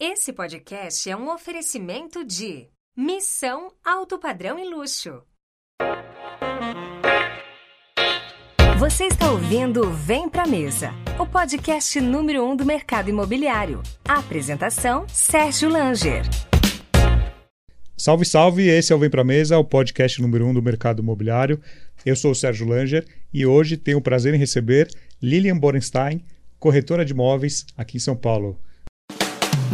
Esse podcast é um oferecimento de Missão Alto Padrão e Luxo. Você está ouvindo Vem Pra Mesa, o podcast número um do mercado imobiliário. A apresentação, Sérgio Langer. Salve, salve! Esse é o Vem Pra Mesa, o podcast número um do mercado imobiliário. Eu sou o Sérgio Langer e hoje tenho o prazer em receber Lilian Borenstein, corretora de imóveis aqui em São Paulo.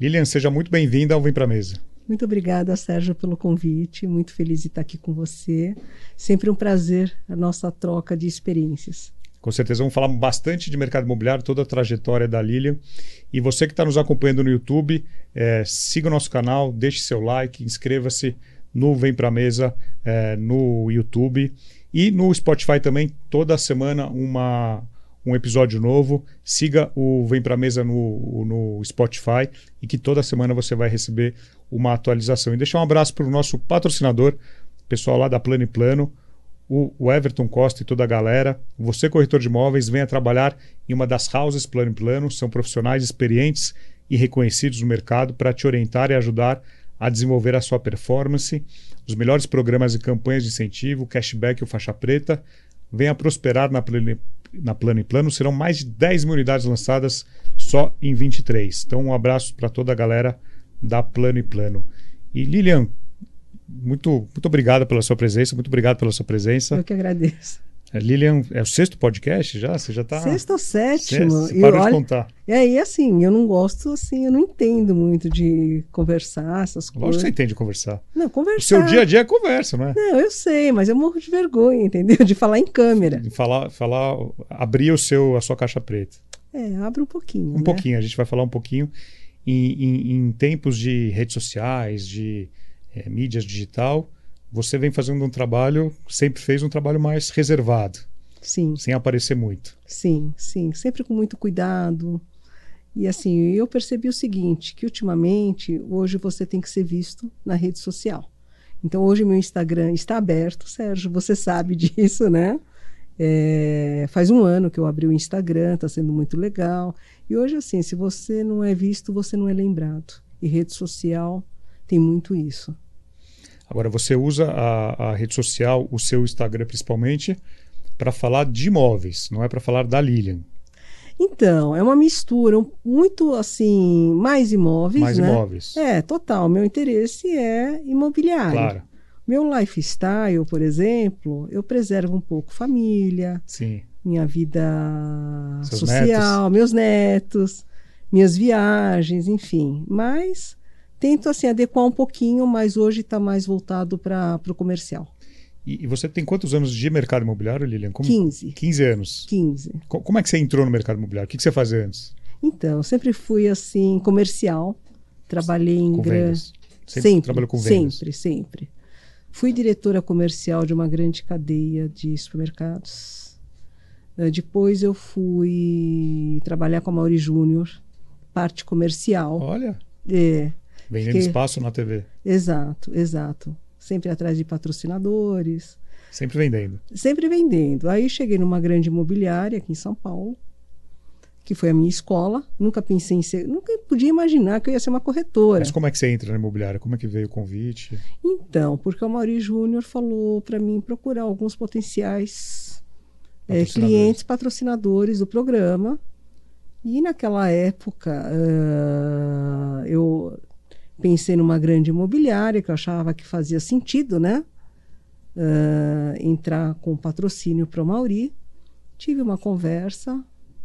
Lilian, seja muito bem-vinda ao Vem Pra Mesa. Muito obrigada, Sérgio, pelo convite. Muito feliz de estar aqui com você. Sempre um prazer a nossa troca de experiências. Com certeza, vamos falar bastante de mercado imobiliário, toda a trajetória da Lilian. E você que está nos acompanhando no YouTube, é, siga o nosso canal, deixe seu like, inscreva-se no Vem Pra Mesa é, no YouTube. E no Spotify também, toda semana, uma um episódio novo. Siga o Vem Pra Mesa no, no Spotify e que toda semana você vai receber uma atualização. E deixar um abraço para o nosso patrocinador, pessoal lá da Plano e Plano, o, Everton Costa e toda a galera. Você, corretor de imóveis, venha trabalhar em uma das houses Plano e Plano. São profissionais experientes e reconhecidos no mercado para te orientar e ajudar a desenvolver a sua performance. Os melhores programas e campanhas de incentivo, cashback ou faixa preta. Venha prosperar na Plano, na Plano e Plano. Serão mais de 10 mil unidades lançadas só em 23. Então, um abraço para toda a galera da Plano e Plano. E Lilian, muito, muito obrigado pela sua presença, muito obrigado pela sua presença. Eu que agradeço. É, Lilian, é o sexto podcast já? Você já está. Sexto ou sétimo. Você parou de contar. É, e assim, eu não gosto, assim, eu não entendo muito de conversar, essas Lógico coisas. que você entende de conversar. Não, O conversar. seu dia a dia é conversa, não é? Não, eu sei, mas eu morro de vergonha, entendeu? De falar em câmera. De falar, falar, abrir o seu, a sua caixa preta. É, abre um pouquinho. Um né? pouquinho, a gente vai falar um pouquinho em, em- em tempos de redes sociais, de eh, mídias digital. Você vem fazendo um trabalho, sempre fez um trabalho mais reservado, Sim, sem aparecer muito. sim, sim. Sempre com muito cuidado. E assim, eu percebi o seguinte, que ultimamente, hoje você tem que ser visto na rede social. Então, hoje meu Instagram está aberto, Sérgio, você sabe disso, né? É, faz um ano que eu abri o Instagram, está sendo muito legal. E hoje, assim, se você não é visto, você não é lembrado. E rede social tem muito isso. Agora, você usa a, a rede social, o seu Instagram principalmente, para falar de imóveis, não é para falar da Lilian. Então, é uma mistura, muito assim, mais imóveis, mais né? imóveis. É, total. Meu interesse é imobiliário. Claro, Meu lifestyle, por exemplo, eu preservo um pouco família, sim. minha vida Seus social, meus netos, minhas viagens, enfim. Mas tento assim adequar um pouquinho, mas hoje está mais voltado para o comercial. E, e você tem quantos anos de mercado imobiliário, Lilian? Como, 15. 15 anos. 15. Co- Como é que você entrou no mercado imobiliário? O que, que você fazia antes? Então, eu sempre fui assim, comercial. Trabalhei em Com gran- vendas? Sempre, Sempre, trabalhou com vendas? sempre, sempre. Fui diretora comercial de uma grande cadeia de supermercados. Eh, Depois eu fui trabalhar com a Mauri Júnior, parte comercial. Olha, É, vendendo espaço na TV. exato, exato. Sempre atrás de patrocinadores, Sempre vendendo. sempre vendendo. Aí cheguei numa grande imobiliária aqui em São Paulo, que foi a minha escola. Nunca pensei em ser, nunca podia imaginar que eu ia ser uma corretora. Mas como é que você entra na imobiliária? Como é que veio o convite? Então, porque o Mauri Júnior falou para mim procurar alguns potenciais eh, Patrocinadores. clientes patrocinadores do programa. E naquela época ah, eu pensei numa grande imobiliária que eu achava que fazia sentido, né? Ah, entrar com patrocínio para o Mauri. Tive uma conversa.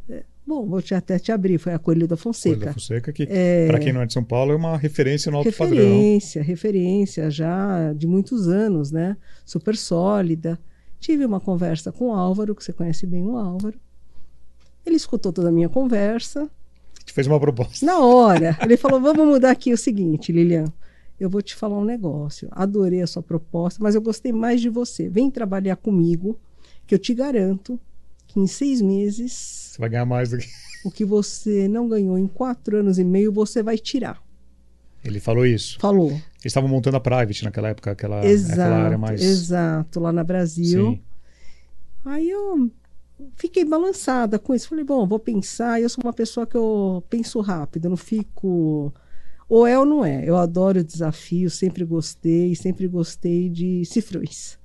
eh, Bom, vou te, até te abrir, foi a Coelho da Fonseca. Coelho da Fonseca, que, É, para quem não é de São Paulo, é uma referência no alto padrão. referência, referência já de muitos anos, né? Super sólida. Tive uma conversa com o Álvaro, que você conhece bem o Álvaro. Ele escutou toda a minha conversa. Fez uma proposta. Na hora. Ele falou: vamos mudar aqui o seguinte, Lilian. Eu vou te falar um negócio. Adorei a sua proposta, mas eu gostei mais de você. Vem trabalhar comigo, que eu te garanto que em seis meses. Você vai ganhar mais do que. O que você não ganhou em quatro anos e meio, você vai tirar. Ele falou isso. Falou. Eles estavam montando a Private naquela época, aquela, exato, aquela área mais. Exato, lá na Brasil. Sim. Aí eu fiquei balançada com isso. Falei, bom, vou pensar. Eu sou uma pessoa que eu penso rápido, eu não fico. Ou é ou não é. Eu adoro desafio, sempre gostei, sempre gostei de cifrões.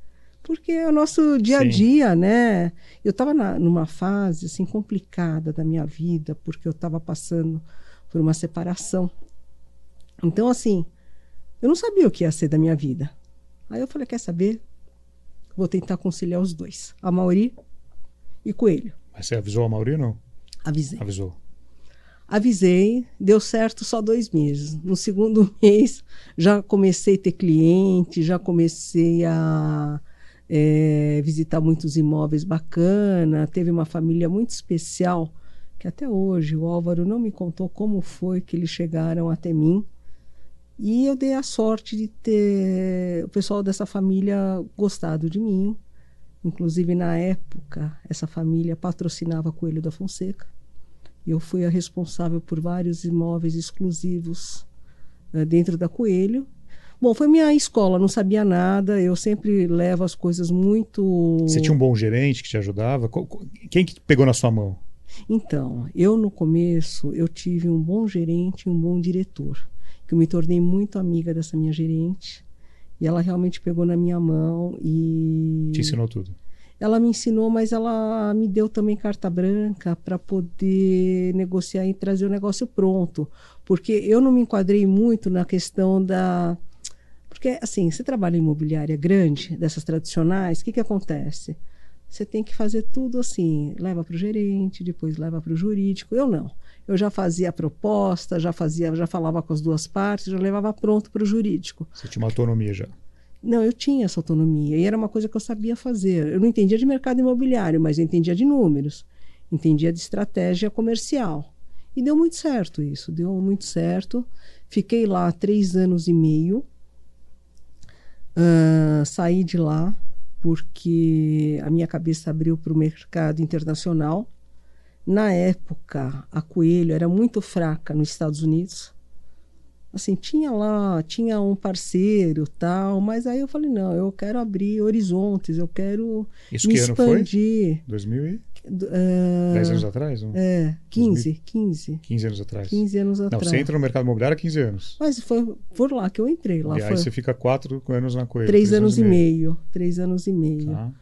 Porque é o nosso dia a dia, Sim. né? Eu estava numa fase assim complicada da minha vida, porque eu estava passando por uma separação. Então, assim, eu não sabia o que ia ser da minha vida. Aí eu falei, quer saber? Vou tentar conciliar os dois. A Mauri e Coelho. Mas você avisou a Mauri não? Avisei. Avisou. Avisei, deu certo só dois meses. No segundo mês já comecei a ter cliente, já comecei a é, visitar muitos imóveis bacana. Teve uma família muito especial que até hoje o Álvaro não me contou como foi que eles chegaram até mim. E eu dei a sorte de ter o pessoal dessa família gostado de mim. Inclusive, na época, essa família patrocinava Coelho da Fonseca. Eu fui a responsável por vários imóveis exclusivos uh, dentro da Coelho. Bom, foi minha escola, não sabia nada. Eu sempre levo as coisas muito. Você tinha um bom gerente que te ajudava? Quem que pegou na sua mão? Então, eu no começo eu tive um bom gerente e um bom diretor que eu me tornei muito amiga dessa minha gerente. E ela realmente pegou na minha mão e. Te ensinou tudo. Ela me ensinou, mas ela me deu também carta branca para poder negociar e trazer o negócio pronto. Porque eu não me enquadrei muito na questão da. Porque, assim, você trabalha em imobiliária grande, dessas tradicionais, o que, que acontece? Você tem que fazer tudo assim, leva para o gerente, depois leva para o jurídico. Eu não eu já fazia a proposta, já fazia, já falava com as duas partes, já levava pronto para o jurídico. Você tinha uma autonomia já? Não, eu tinha essa autonomia e era uma coisa que eu sabia fazer. Eu não entendia de mercado imobiliário, mas eu entendia de números, entendia de estratégia comercial. E deu muito certo isso, deu muito certo. Fiquei lá três anos e meio. Uh, saí de lá porque a minha cabeça abriu para o mercado internacional na época, a Coelho era muito fraca nos Estados Unidos. Assim, tinha lá, tinha um parceiro tal, mas aí eu falei, não, eu quero abrir horizontes, eu quero Isso me que expandir. Ano foi? 2000 e... Uh, 10 anos atrás? Não? É, 15, 2000? 15. 15 anos atrás. 15 anos atrás. Não, você entra no mercado imobiliário há 15 anos. Mas foi por lá que eu entrei. Lá e foi... aí você fica 4 anos na Coelho. 3, anos, anos, e meio. meio. 3 anos e meio. Tá.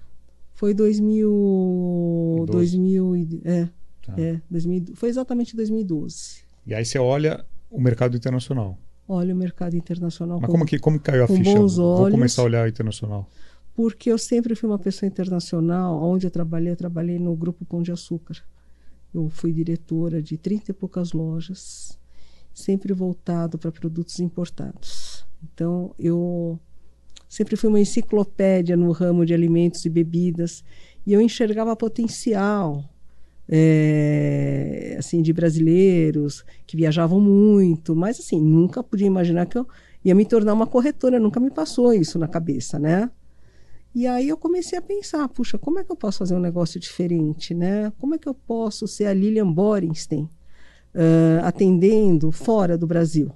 Foi 2000... 2000 é, Tá. É, 2000, foi exatamente 2012. E aí você olha o mercado internacional. Olha o mercado internacional. Mas com, como que como caiu a com ficha? Bons olhos, Vou começar a olhar o internacional. Porque eu sempre fui uma pessoa internacional. Onde eu trabalhei, eu trabalhei no Grupo Pão de Açúcar. Eu fui diretora de 30 e poucas lojas, sempre voltado para produtos importados. Então, eu sempre fui uma enciclopédia no ramo de alimentos e bebidas e eu enxergava potencial é, assim de brasileiros que viajavam muito, mas assim nunca podia imaginar que eu ia me tornar uma corretora, nunca me passou isso na cabeça, né? E aí eu comecei a pensar, puxa, como é que eu posso fazer um negócio diferente, né? Como é que eu posso ser a Lilian Borenstein uh, atendendo fora do Brasil?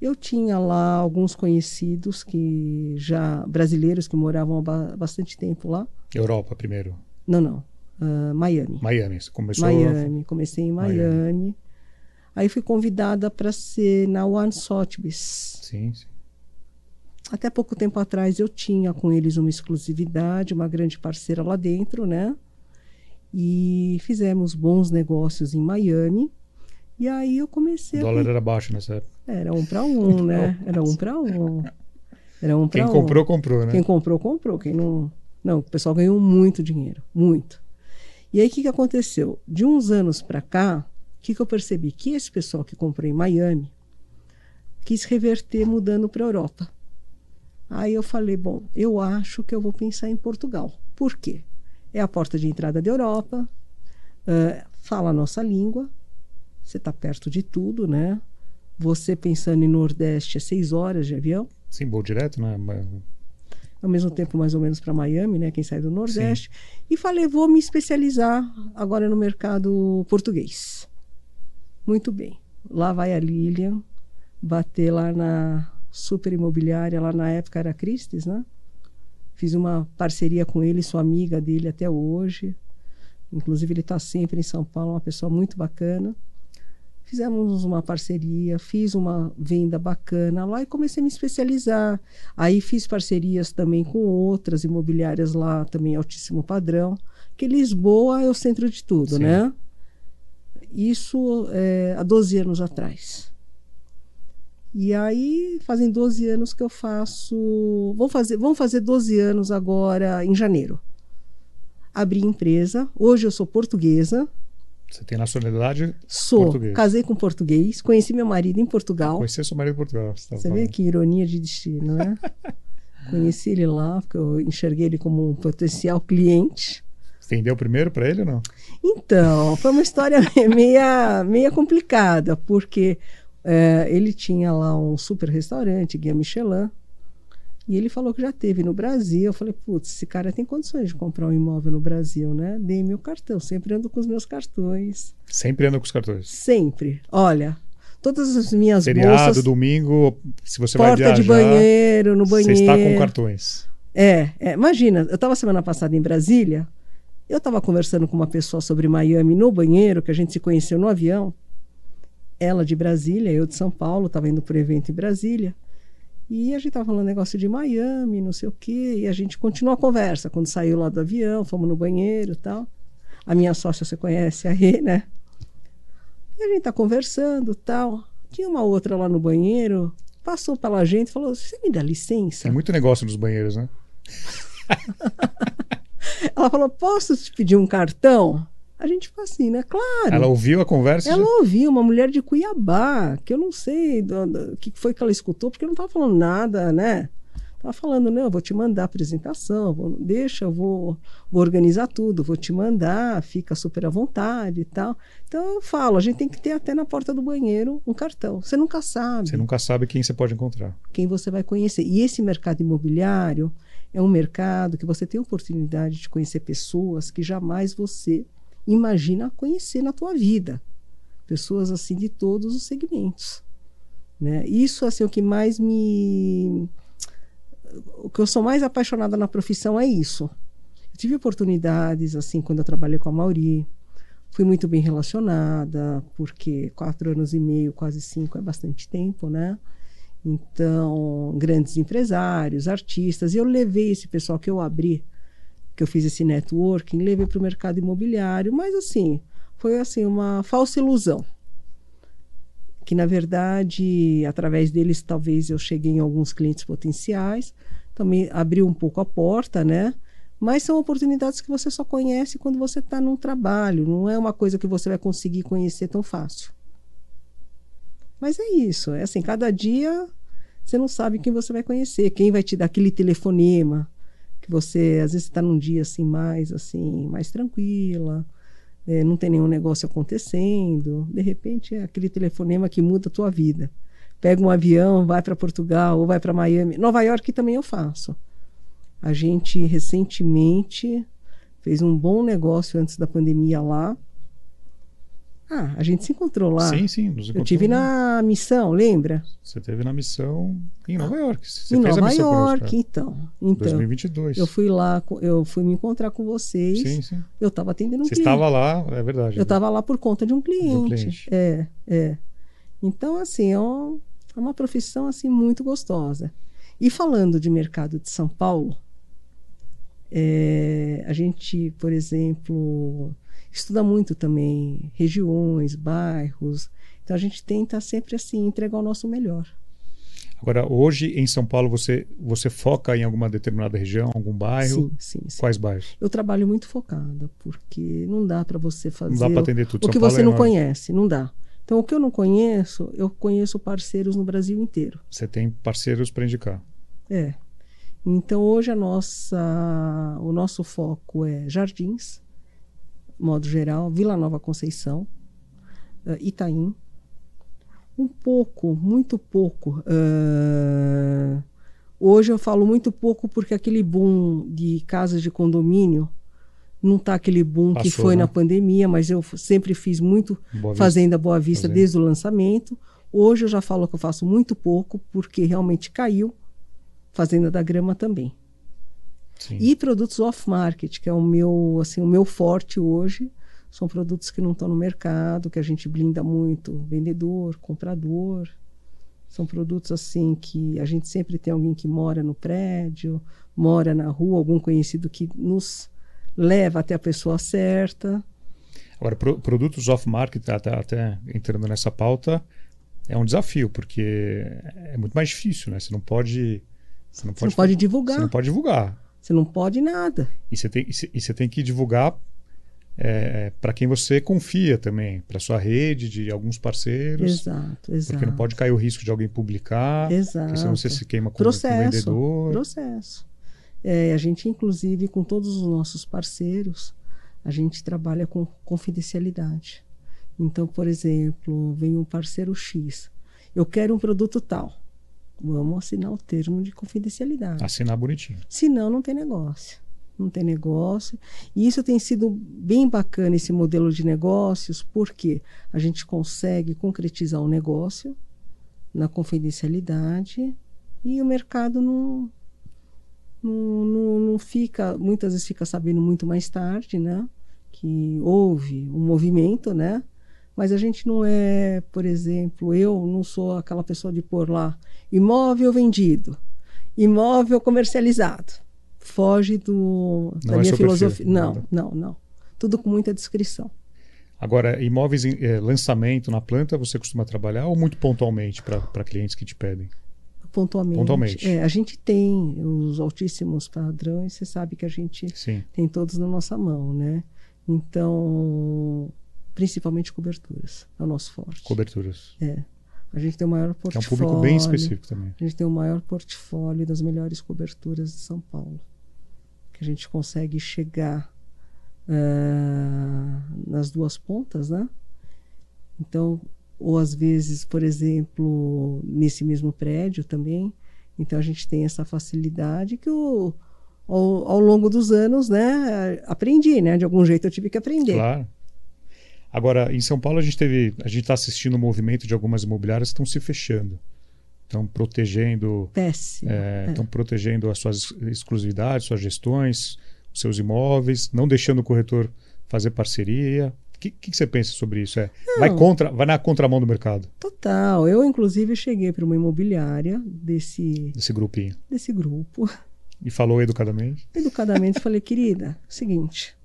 Eu tinha lá alguns conhecidos que já brasileiros que moravam há bastante tempo lá. Europa primeiro? Não, não uh, Miami. Miami, você começou Miami, comecei em Miami. Miami. Aí fui convidada para ser na One Sotheby's. Sim, sim. Até pouco tempo atrás eu tinha com eles uma exclusividade, uma grande parceira lá dentro, né? E fizemos bons negócios em Miami. E aí eu comecei. O dólar a... era baixo nessa época. Era um para um, né? Era um para um. Era um para um. Quem comprou, comprou, né? Quem comprou, comprou. Quem não. Não, o pessoal ganhou muito dinheiro. Muito. E aí o que, que aconteceu? De uns anos para cá, o que, que eu percebi? Que esse pessoal que comprou em Miami quis reverter mudando para a Europa. Aí eu falei, bom, eu acho que eu vou pensar em Portugal. Por quê? É a porta de entrada da Europa, uh, fala a nossa língua, você está perto de tudo, né? Você pensando em Nordeste é seis horas de avião. Sim, voo direto, né? Ao mesmo tempo, mais ou menos para Miami, né? Quem sai do Nordeste. Sim. E falei, vou me especializar agora no mercado português. Muito bem. Lá vai a Lilian bater lá na super imobiliária, lá na época era Christie's, né? Fiz uma parceria com ele, sou amiga dele até hoje. Inclusive, ele está sempre em São Paulo, uma pessoa muito bacana. Fizemos uma parceria, fiz uma venda bacana lá e comecei a me especializar. Aí fiz parcerias também com outras imobiliárias lá, também altíssimo padrão. Que Lisboa é o centro de tudo, Sim. né? Isso é, há 12 anos atrás. E aí fazem 12 anos que eu faço. Vão fazer, vão fazer 12 anos agora em janeiro. Abri empresa. Hoje eu sou portuguesa você tem nacionalidade Sou. Português. Casei com português. Conheci meu marido em Portugal. Conheci seu marido em Portugal. Você, você vê que ironia de destino, né? Conheci ele lá, porque eu enxerguei ele como um potencial cliente. Você vendeu primeiro para ele ou não? Então, foi uma história meia, meia complicada, porque é, ele tinha lá um super restaurante, Guia Michelin, e ele falou que já teve no Brasil. Eu falei, putz, esse cara tem condições de comprar um imóvel no Brasil, né? Dei meu cartão, sempre ando com os meus cartões. Sempre ando com os cartões? Sempre. Olha, todas as minhas Feriado, bolsas... domingo, se você porta vai viajar... de banheiro, no banheiro... Você está com cartões. É, é imagina, eu estava semana passada em Brasília, eu estava conversando com uma pessoa sobre Miami no banheiro, que a gente se conheceu no avião. Ela de Brasília, eu de São Paulo, estava indo para o evento em Brasília. E a gente tava falando negócio de Miami, não sei o quê, e a gente continuou a conversa. Quando saiu lá do avião, fomos no banheiro e tal. A minha sócia, você conhece aí, né? E a gente tá conversando tal. Tinha uma outra lá no banheiro, passou pela gente e falou: Você me dá licença? É muito negócio nos banheiros, né? Ela falou: Posso te pedir um cartão? A gente fala assim, né? Claro. Ela ouviu a conversa? Ela já? ouviu, uma mulher de Cuiabá, que eu não sei o que foi que ela escutou, porque eu não estava falando nada, né? Estava falando, não, eu vou te mandar a apresentação, vou, deixa, eu vou, vou organizar tudo, vou te mandar, fica super à vontade e tal. Então eu falo, a gente tem que ter até na porta do banheiro um cartão. Você nunca sabe. Você nunca sabe quem você pode encontrar. Quem você vai conhecer. E esse mercado imobiliário é um mercado que você tem oportunidade de conhecer pessoas que jamais você imagina conhecer na tua vida. Pessoas assim de todos os segmentos. Né? Isso assim, o que mais me. O que eu sou mais apaixonada na profissão é isso. Eu tive oportunidades, assim, quando eu trabalhei com a Mauri. Fui muito bem relacionada, porque quatro anos e meio, quase cinco, é bastante tempo, né? Então, grandes empresários, artistas. E eu levei esse pessoal que eu abri que eu fiz esse networking, levei para o mercado imobiliário, mas assim, foi assim uma falsa ilusão. Que na verdade, através deles, talvez eu cheguei em alguns clientes potenciais, também abriu um pouco a porta, né? Mas são oportunidades que você só conhece quando você está num trabalho, não é uma coisa que você vai conseguir conhecer tão fácil. Mas é isso, é assim, cada dia você não sabe quem você vai conhecer, quem vai te dar aquele telefonema, que você às vezes está num dia assim mais assim mais tranquila é, não tem nenhum negócio acontecendo de repente é aquele telefonema que muda a tua vida. Pega um avião vai para Portugal ou vai para Miami. Nova York também eu faço. A gente recentemente fez um bom negócio antes da pandemia lá ah, a gente se encontrou lá. Sim, sim. Nos eu tive na missão, lembra? Você teve na missão em Nova York. Você em Nova York, então. então. 2022. Eu fui lá, eu fui me encontrar com vocês. Sim, sim. Eu estava atendendo um Você cliente. estava lá, é verdade. Eu estava lá por conta de um cliente. De um cliente. É, é. Então, assim, é, é uma profissão assim muito gostosa. E falando de mercado de São Paulo, é, a gente, por exemplo estuda muito também regiões, bairros. Então a gente tenta sempre assim entregar o nosso melhor. Agora, hoje em São Paulo, você, você foca em alguma determinada região, algum bairro? Sim, sim. sim. Quais bairros? Eu trabalho muito focada, porque não dá para você fazer. Não dá para atender tudo. O que você é não conhece, não dá. Então, o que eu não conheço, eu conheço parceiros no Brasil inteiro. Você tem parceiros para indicar? É. Então, hoje a nossa, o nosso foco é jardins, modo geral, Vila Nova Conceição. uh, Itaim, um pouco, muito pouco. Uh, hoje eu falo muito pouco porque aquele boom de casas de condomínio não está aquele boom Passou, que foi né? na pandemia, mas eu sempre fiz muito Boa Fazenda Boa Vista Fazenda. desde o lançamento. Hoje eu já falo que eu faço muito pouco porque realmente caiu. Fazenda da Grama também. Sim. E produtos off-market, que é o meu, assim, o meu forte hoje, são produtos que não estão no mercado, que a gente blinda muito vendedor, comprador. São produtos assim que a gente sempre tem alguém que mora no prédio, mora na rua, algum conhecido que nos leva até a pessoa certa. Agora, pro, produtos off-market, até, até entrando nessa pauta, é um desafio, porque é muito mais difícil, né? Você não pode. Você não pode, você não pode divulgar. Você não pode divulgar. Você não pode nada. E você tem, e você tem que divulgar é, para quem você confia também, para sua rede de alguns parceiros. Exato, exato. Porque não pode cair o risco de alguém publicar. Exato. Senão você se queima com, processo, com o vendedor. Processo. É, a gente, inclusive, com todos os nossos parceiros, a gente trabalha com confidencialidade. Então, por exemplo, vem um parceiro X. Eu quero um produto tal. Vamos assinar o termo de confidencialidade. Assinar bonitinho. Senão, não tem negócio. Não tem negócio. E isso tem sido bem bacana, esse modelo de negócios, porque a gente consegue concretizar o um negócio na confidencialidade e o mercado não, não, não, não fica, muitas vezes fica sabendo muito mais tarde, né? Que houve um movimento, né? Mas a gente não é, por exemplo, eu não sou aquela pessoa de pôr lá imóvel vendido, imóvel comercializado. Foge do, da é minha filosofia. Não, não, não. Tudo com muita descrição. Agora, imóveis em é, lançamento na planta, você costuma trabalhar ou muito pontualmente para clientes que te pedem? Pontualmente. Pontualmente. É, a gente tem os altíssimos padrões, você sabe que a gente Sim. tem todos na nossa mão, né? Então, principalmente coberturas. É o nosso forte. Coberturas. É. A gente tem o maior portfólio. é um público bem específico também. A gente tem o maior portfólio das melhores coberturas de São Paulo. Que a gente consegue chegar uh, nas duas pontas, né? Então, ou às vezes, por exemplo, nesse mesmo prédio também. Então, a gente tem essa facilidade que o, ao, ao longo dos anos, né, aprendi, né? De algum jeito eu tive que aprender. Claro. Agora, em São Paulo, a gente teve. A gente está assistindo o movimento de algumas imobiliárias que estão se fechando. Estão protegendo. Péssimo. É, estão é. protegendo as suas exclusividades, suas gestões, os seus imóveis, não deixando o corretor fazer parceria. O que, que, você pensa sobre isso? É, vai, contra, vai na contramão do mercado? Total. Eu, inclusive, cheguei para uma imobiliária desse. Desse grupinho. Desse grupo. E falou educadamente? Educadamente, falei, querida, seguinte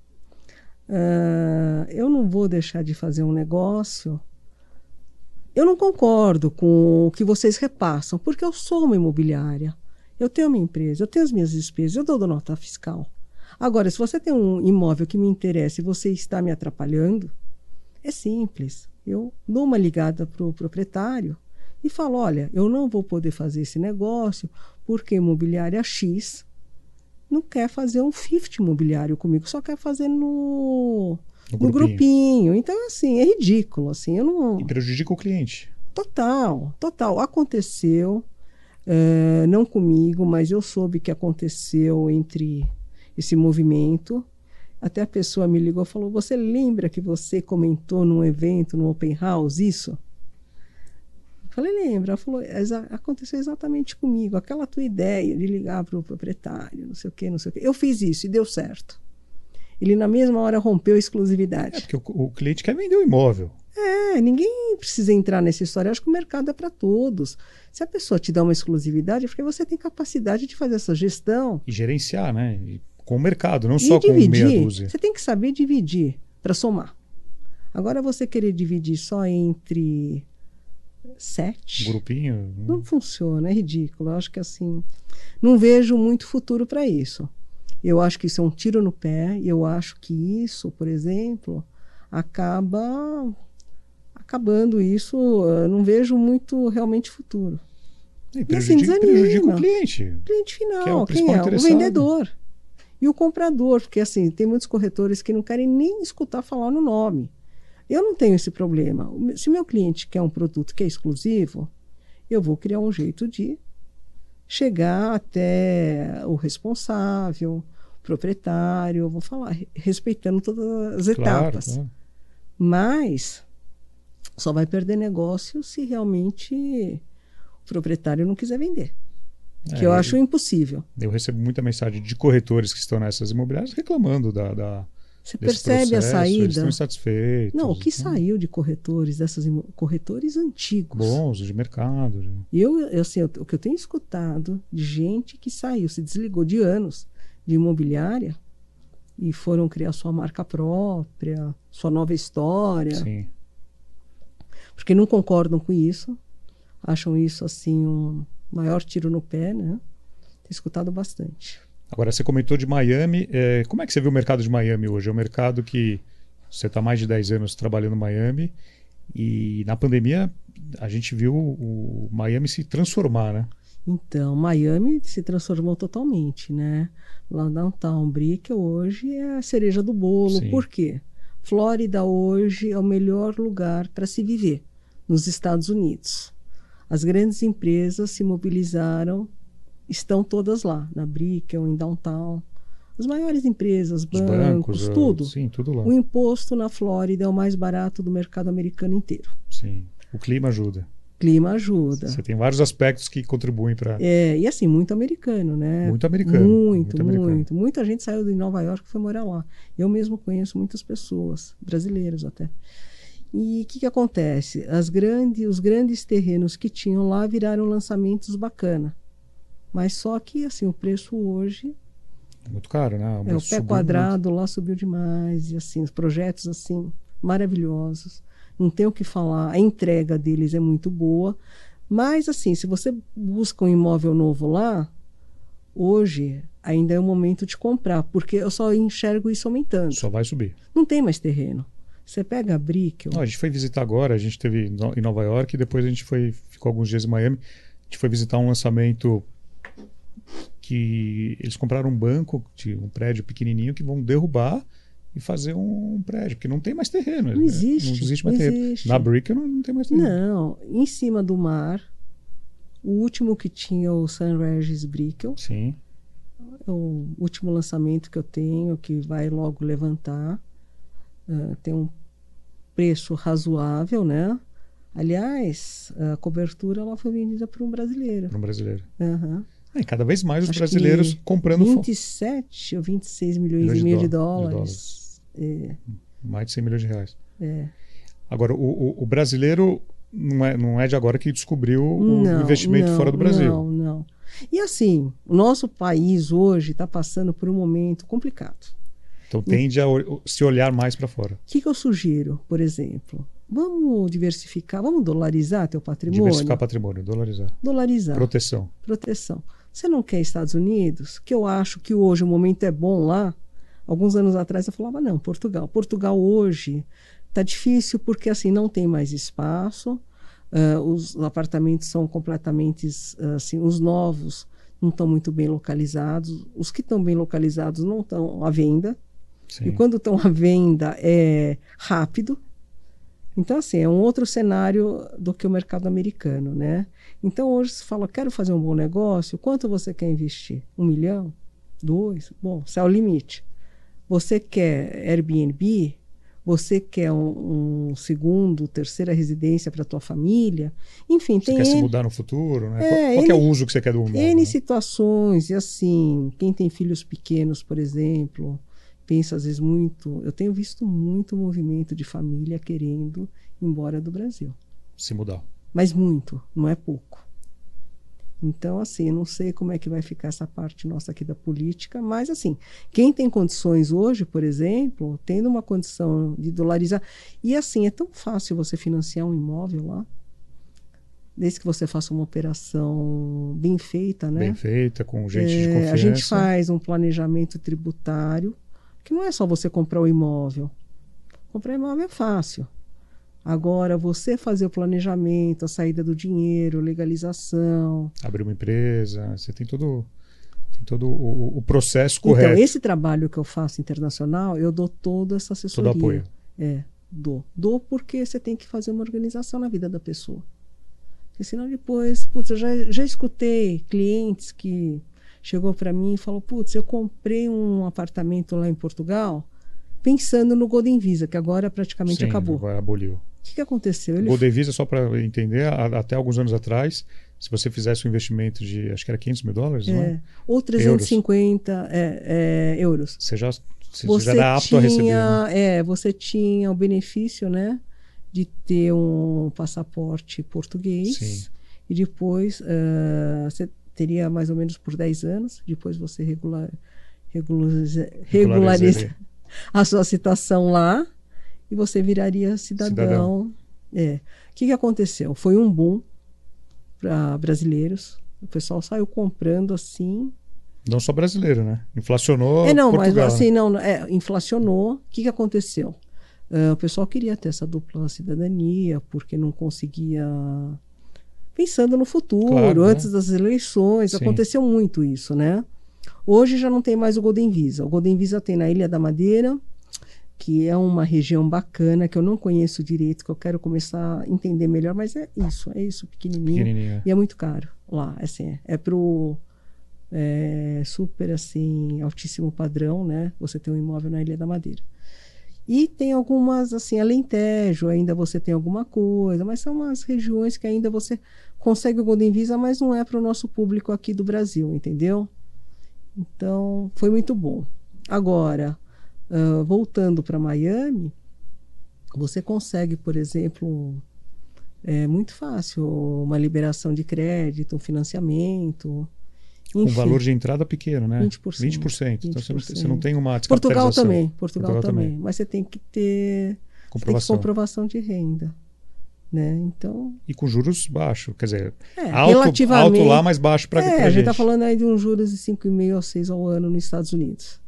Uh, eu não vou deixar de fazer um negócio. Eu não concordo com o que vocês repassam, porque eu sou uma imobiliária. Eu tenho a minha empresa, eu tenho as minhas despesas, eu dou nota fiscal. Agora, se você tem um imóvel que me interessa e você está me atrapalhando, é simples. Eu dou uma ligada para o proprietário e falo: olha, eu não vou poder fazer esse negócio porque imobiliária X não quer fazer um 50 imobiliário comigo, só quer fazer no, no, no grupinho. grupinho. Então, assim, é ridículo. Assim, eu não... E prejudica o cliente. Total, total. Aconteceu, é, não comigo, mas eu soube que aconteceu entre esse movimento. Até a pessoa me ligou e falou: Você lembra que você comentou num evento, no Open House, isso? Falei, lembra? Ela falou, aconteceu exatamente comigo, aquela tua ideia de ligar para o proprietário, não sei o quê, não sei o quê. Eu fiz isso e deu certo. Ele, na mesma hora, rompeu a exclusividade. É porque o, o cliente quer vender o imóvel. É, ninguém precisa entrar nessa história. Eu acho que o mercado é para todos. Se a pessoa te dá uma exclusividade, é porque você tem capacidade de fazer essa gestão. E gerenciar, né? E com o mercado, não e só dividir, com meia dúzia. Você tem que saber dividir para somar. Agora, você querer dividir só entre sete. Grupinho? Não funciona, é ridículo. Eu acho que assim, não vejo muito futuro para isso. Eu acho que isso é um tiro no pé. Eu acho que isso, por exemplo, acaba acabando isso. não vejo muito realmente futuro. E prejudica, e assim, prejudica o cliente. O cliente final, que é o quem é? O vendedor. E o comprador, porque assim, tem muitos corretores que não querem nem escutar falar no nome Eu não tenho esse problema. Se meu cliente quer um produto que é exclusivo, eu vou criar um jeito de chegar até o responsável, o proprietário, vou falar, respeitando todas as etapas. Claro, Mas só vai perder negócio se realmente o proprietário não quiser vender. É, que eu acho impossível. Eu recebo muita mensagem de corretores que estão nessas imobiliárias reclamando da, da você percebe processo, a saída? Eles estão insatisfeitos. Não, o que então... saiu de corretores, dessas corretores antigos. Bons, de mercado. De... Eu, eu, assim, eu, o que eu tenho escutado de gente que saiu, se desligou de anos de imobiliária e foram criar sua marca própria, sua nova história. Sim. Porque não concordam com isso, acham isso assim um maior tiro no pé, né? Tenho escutado bastante. Agora, você comentou de Miami. É, como é que você vê o mercado de Miami hoje? É um mercado que você está mais de 10 anos trabalhando em Miami e na pandemia a gente viu o Miami se transformar, né? Então, Miami se transformou totalmente, né? Lá downtown Brickell hoje é a cereja do bolo. Sim. Por quê? Flórida hoje é o melhor lugar para se viver nos Estados Unidos. As grandes empresas se mobilizaram estão todas lá, na Brickell, em Downtown. As maiores empresas, bancos, bancos, tudo. Sim, tudo lá. O imposto na Flórida é o mais barato do mercado americano inteiro. Sim. O clima ajuda. Clima ajuda. Você tem vários aspectos que contribuem para. É, e assim, muito americano, né? Muito americano. Muito, muito, americano. muito. Muita gente saiu de Nova York e foi morar lá. Eu mesmo conheço muitas pessoas, brasileiros até. E o que, que acontece? As grandes, os grandes terrenos que tinham lá viraram lançamentos bacana. Mas só que assim, o preço hoje é muito caro, né? O, é, o pé quadrado muito. lá subiu demais e assim, os projetos assim maravilhosos. Não tem o que falar, a entrega deles é muito boa, mas assim, se você busca um imóvel novo lá, hoje ainda é o momento de comprar, porque eu só enxergo isso aumentando. Só vai subir. Não tem mais terreno. Você pega a Brickell. Não, a gente foi visitar agora, a gente teve em Nova York e depois a gente foi ficou alguns dias em Miami. A gente foi visitar um lançamento que eles compraram um banco de um prédio pequenininho que vão derrubar e fazer um prédio, porque não tem mais terreno. Não existe. Não existe mais não terreno. Existe. Na Brick não, não tem mais terreno. Não, em cima do mar, o último que tinha o San Regis Brickell. Sim. O último lançamento que eu tenho, que vai logo levantar. Uh, tem um preço razoável, né? Aliás, a cobertura ela foi vendida para um brasileiro. Para um brasileiro. Uhum. É, cada vez mais os Acho brasileiros comprando 27 ou 26 milhões, milhões e meio de, dólares. De dólares. É. Mais de 100 milhões de reais. É. Agora, o, o, o, brasileiro não é, não é de agora que descobriu não, o investimento não, fora do Brasil. Não, não. E assim, o nosso país hoje está passando por um momento complicado. Então tende a se olhar mais para fora. O que, que eu sugiro, por exemplo? Vamos diversificar, vamos dolarizar teu patrimônio? Diversificar patrimônio, dolarizar. Dolarizar. Proteção. Proteção. Você não quer Estados Unidos? Que eu acho que hoje o momento é bom lá. Alguns anos atrás eu falava, não, Portugal. Portugal hoje está difícil porque assim não tem mais espaço. Uh, os apartamentos são completamente assim, os novos não estão muito bem localizados. Os que estão bem localizados não estão à venda. Sim. E quando estão à venda é rápido. Então, assim, é um outro cenário do que o mercado americano, né? Então, hoje se fala, quero fazer um bom negócio, quanto você quer investir? Um milhão? Dois? Bom, se é o limite. Você quer Airbnb? Você quer um, um segundo, terceira residência para tua família? Enfim, você tem... quer N... se mudar no futuro, né? É, qual, qual N... é o uso que você quer do imóvel? N né? situações, e assim, quem tem filhos pequenos, por exemplo pensa às vezes muito. Eu tenho visto muito movimento de família querendo ir embora do Brasil. Se mudar. Mas muito, não é pouco. Então, assim, eu não sei como é que vai ficar essa parte nossa aqui da política, mas, assim, quem tem condições hoje, por exemplo, tendo uma condição de dolarizar. E, assim, é tão fácil você financiar um imóvel lá, desde que você faça uma operação bem feita, né? Bem feita, com gente é, de confiança. A gente faz um planejamento tributário que não é só você comprar o imóvel. Comprar imóvel é fácil. Agora, você fazer o planejamento, a saída do dinheiro, legalização. Abrir uma empresa, você tem todo, tem todo o, o processo então, correto. Então, esse trabalho que eu faço internacional, eu dou toda essa assessoria. Todo apoio. É, Dou. Dou porque você tem que fazer uma organização na vida da pessoa. Porque senão depois, putz, eu já, já escutei clientes que chegou para mim e falou, putz, eu comprei um apartamento lá em Portugal pensando no Golden Visa, que agora praticamente Sim, acabou. Agora aboliu. O que, que aconteceu? Ele Golden Visa, só para entender, a- até alguns anos atrás, se você fizesse um investimento de, acho que era 500 mil dólares, não é, é? ou 350 é, é, euros. Você já, você Você já era apto a receber. né? tinha, é, você tinha o benefício, né, de ter um passaporte português Sim. e depois ah, você teria mais ou menos por 10 anos, depois você regular, regulariza, regulariza a sua situação lá e você viraria cidadão. É. O que, que aconteceu? Foi um boom para brasileiros. O pessoal saiu comprando assim. Não só brasileiro, né? Inflacionou é, não, Portugal. mas assim, né? não, é, inflacionou. O que, que aconteceu? Ah, o pessoal queria ter essa dupla cidadania porque não conseguia. Pensando no futuro, Claro, né? antes das eleições, Sim. aconteceu muito isso, né? Hoje já não tem mais o Golden Visa. O Golden Visa tem na Ilha da Madeira, que é uma região bacana que eu não conheço direito, que eu quero começar a entender melhor, mas é isso, é isso, pequenininho. Pequenininho. E é muito caro lá, assim, é, é pro é, super, assim, altíssimo padrão, né? Você tem um imóvel na Ilha da Madeira. E tem algumas, assim, Alentejo, ainda você tem alguma coisa, mas são umas regiões que ainda você consegue o Golden Visa, mas não é para o nosso público aqui do Brasil, entendeu? Então, foi muito bom. Agora, ah, voltando para Miami, você consegue, por exemplo, é muito fácil uma liberação de crédito, um financiamento. Enfim. valor de entrada pequeno, né? 20%. 20%. Então você não, 20%. você não tem uma Portugal também, Portugal, Portugal também. também. Mas você tem que ter Comprovação. comprovação de renda. Né? Então, E com juros baixos. Quer dizer, é, alto, relativamente. alto lá, mas baixo para é, a gente gente. está falando aí de uns juros de 5,5 a 6 ao ano nos Estados Unidos.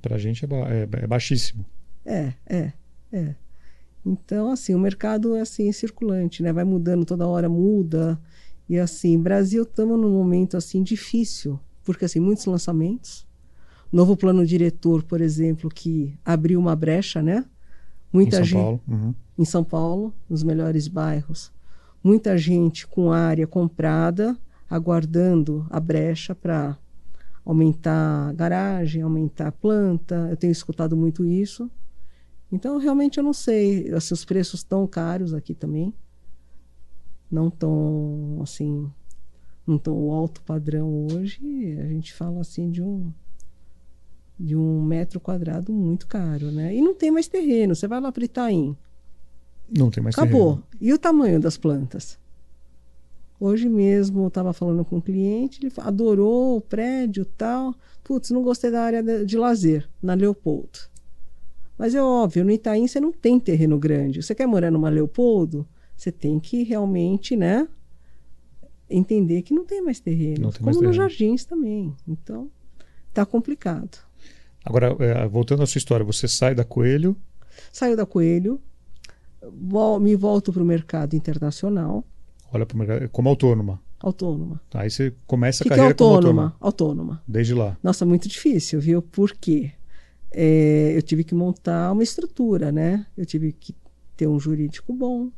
Pra gente é, ba- é- é baixíssimo. É, é, é. Então, assim, o mercado é assim, circulante, né? Vai mudando toda hora, muda. E assim, Brasil estamos num momento assim difícil, porque assim, muitos lançamentos. Novo plano diretor, por exemplo, que abriu uma brecha, né? Muita em São gente Paulo. Uhum. em São Paulo, nos melhores bairros. Muita gente com área comprada, aguardando a brecha para aumentar a garagem, aumentar a planta. Eu tenho escutado muito isso. Então, realmente, eu não sei. Assim, os preços estão caros aqui também. Não tão, assim, não tão alto padrão hoje. A gente fala, assim, de um de um metro quadrado muito caro, né? E não tem mais terreno. Você vai lá para Itaim, Não tem mais Acabou. terreno. E o tamanho das plantas? Hoje mesmo eu estava falando com um cliente, ele adorou o prédio tal. Putz, não gostei da área de, de lazer, na Leopoldo. Mas é óbvio, no Itaim você não tem terreno grande. Você quer morar numa Leopoldo? Você tem que realmente, né? Entender que não tem mais terreno. Não tem como mais nos terreno. jardins também. Então, tá complicado. Agora, é, voltando à sua história, você sai da Coelho, Saiu da Coelho, vol- me volto para o mercado internacional, olha para o mercado como autônoma. autônoma. Aí você começa que, a que é carreira como autônoma? autônoma. Autônoma. Desde lá. Nossa, muito difícil, viu? Por quê? É, eu tive que montar uma estrutura, né? Eu tive que ter um jurídico bom.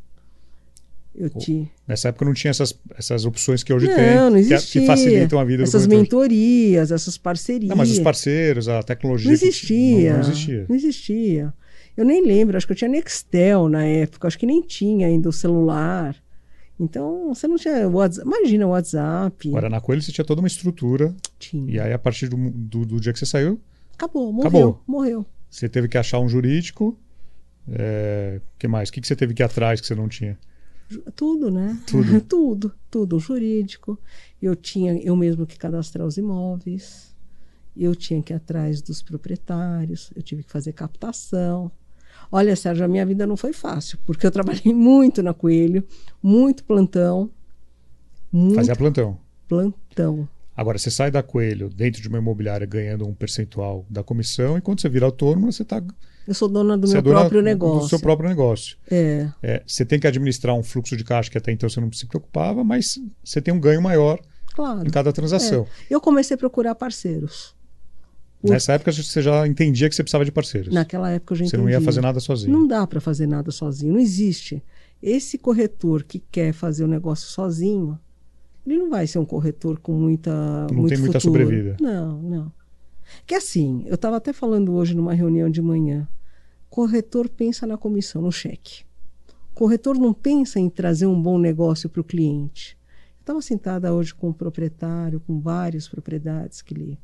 Eu ti... Nessa época não tinha essas, essas opções que hoje Não, tem, não que- existia. que, facilitam a vida Essas do corretor. mentorias, essas parcerias. Não, mas os parceiros, a tecnologia. Não existia. Não, não existia. Não existia. Eu nem lembro, acho que eu tinha Nextel na época, acho que nem tinha ainda o celular. Então, você não tinha WhatsApp. Imagina o WhatsApp. Agora, na Coelho você tinha toda uma estrutura, Tinha. e aí a partir do, do, do dia que você saiu, Acabou, morreu. Acabou. Morreu. você teve que achar um jurídico. É, que mais? O que, que você teve que ir atrás que você não tinha? Tudo, né? Tudo. tudo, tudo. Jurídico. Eu tinha eu mesmo que cadastrar os imóveis. Eu tinha que ir atrás dos proprietários. Eu tive que fazer captação. Olha, Sérgio, a minha vida não foi fácil, porque eu trabalhei muito na Coelho, muito plantão, muito Fazia plantão. plantão. Agora, você sai da Coelho dentro de uma imobiliária ganhando um percentual da comissão, e quando você vira autônomo, você está Eu sou dona do você meu é dona próprio do negócio. seu próprio negócio. É, É, você tem que administrar um fluxo de caixa que até então você não se preocupava, mas você tem um ganho maior claro. em cada transação. Eu comecei a procurar parceiros. Por- Nessa época você já entendia que você precisava de parceiros. Naquela época eu já Você não ia entendia. fazer nada sozinho. Não dá para fazer nada sozinho, não existe. Esse corretor que quer fazer o negócio sozinho, ele não vai ser um corretor com muita Não muito tem muita futuro. sobrevida. Não, não. Que assim, eu estava até falando hoje numa reunião de manhã. Corretor pensa na comissão, no cheque. Corretor não pensa em trazer um bom negócio para o cliente. Eu estava sentada hoje com um proprietário, com várias propriedades que ele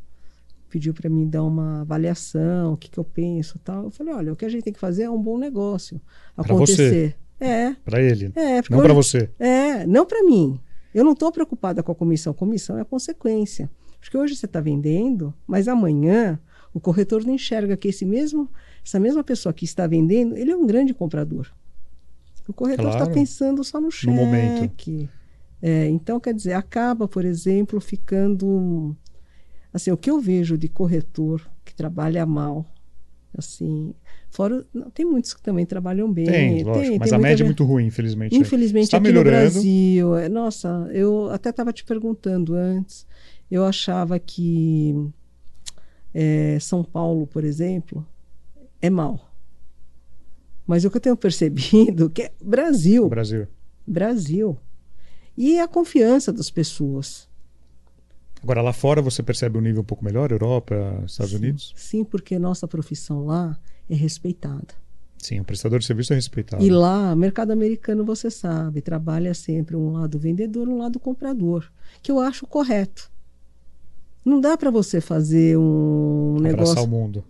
pediu para mim dar uma avaliação, o que, que eu penso e tal. Eu falei, olha, o que a gente tem que fazer é um bom negócio Pra acontecer. É, Para ele. é. não para você. é, não para mim. Eu não estou preocupada com a comissão. Comissão é a consequência. Porque hoje você está vendendo, mas amanhã o corretor não enxerga que esse mesmo, essa mesma pessoa que está vendendo, ele é um grande comprador. O corretor está Claro. pensando só no cheque. momento. É, então, quer dizer, acaba, por exemplo, ficando. Assim, o que eu vejo de corretor que trabalha mal, assim. Fora, não, tem muitos que também trabalham bem. Tem, lógico. mas a muita média é muito ruim, infelizmente. né? Infelizmente, Está aqui melhorando. no Brasil, é, nossa, eu até estava te perguntando antes, eu achava que é, São Paulo, por exemplo, é mal. Mas o que eu tenho percebido que é Brasil, Brasil. Brasil. E a confiança das pessoas. Agora, lá fora você percebe um nível um pouco melhor? Europa, Estados Sim. Unidos? Sim, porque nossa profissão lá é respeitada. Sim, o prestador de serviço é respeitado. E lá, mercado americano, você sabe, trabalha sempre um lado vendedor, um lado comprador, que eu acho correto. Não dá para você fazer um Abraçar negócio. o mundo.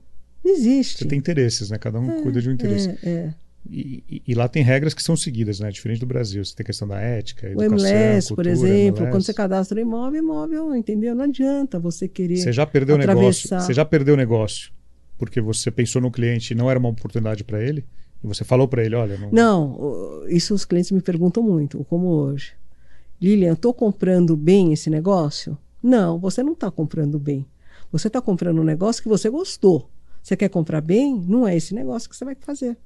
Não existe. Você tem interesses, né? Cada um cuida de um interesse. É, é. E, e- e lá tem regras que são seguidas, né? Diferente do Brasil. Você tem questão da ética, O educação, MLS, cultura, por exemplo, MLS. quando você cadastra um imóvel, imóvel, entendeu? Não adianta você querer. Você já perdeu o negócio. Você já perdeu o negócio porque você pensou no cliente e não era uma oportunidade para ele. E você falou para ele, olha, não, Não, o- isso os clientes me perguntam muito, como hoje. Lilian, estou comprando bem esse negócio? Não, você não está comprando bem. Você está comprando um negócio que você gostou. Você quer comprar bem? Não é esse negócio que você vai fazer.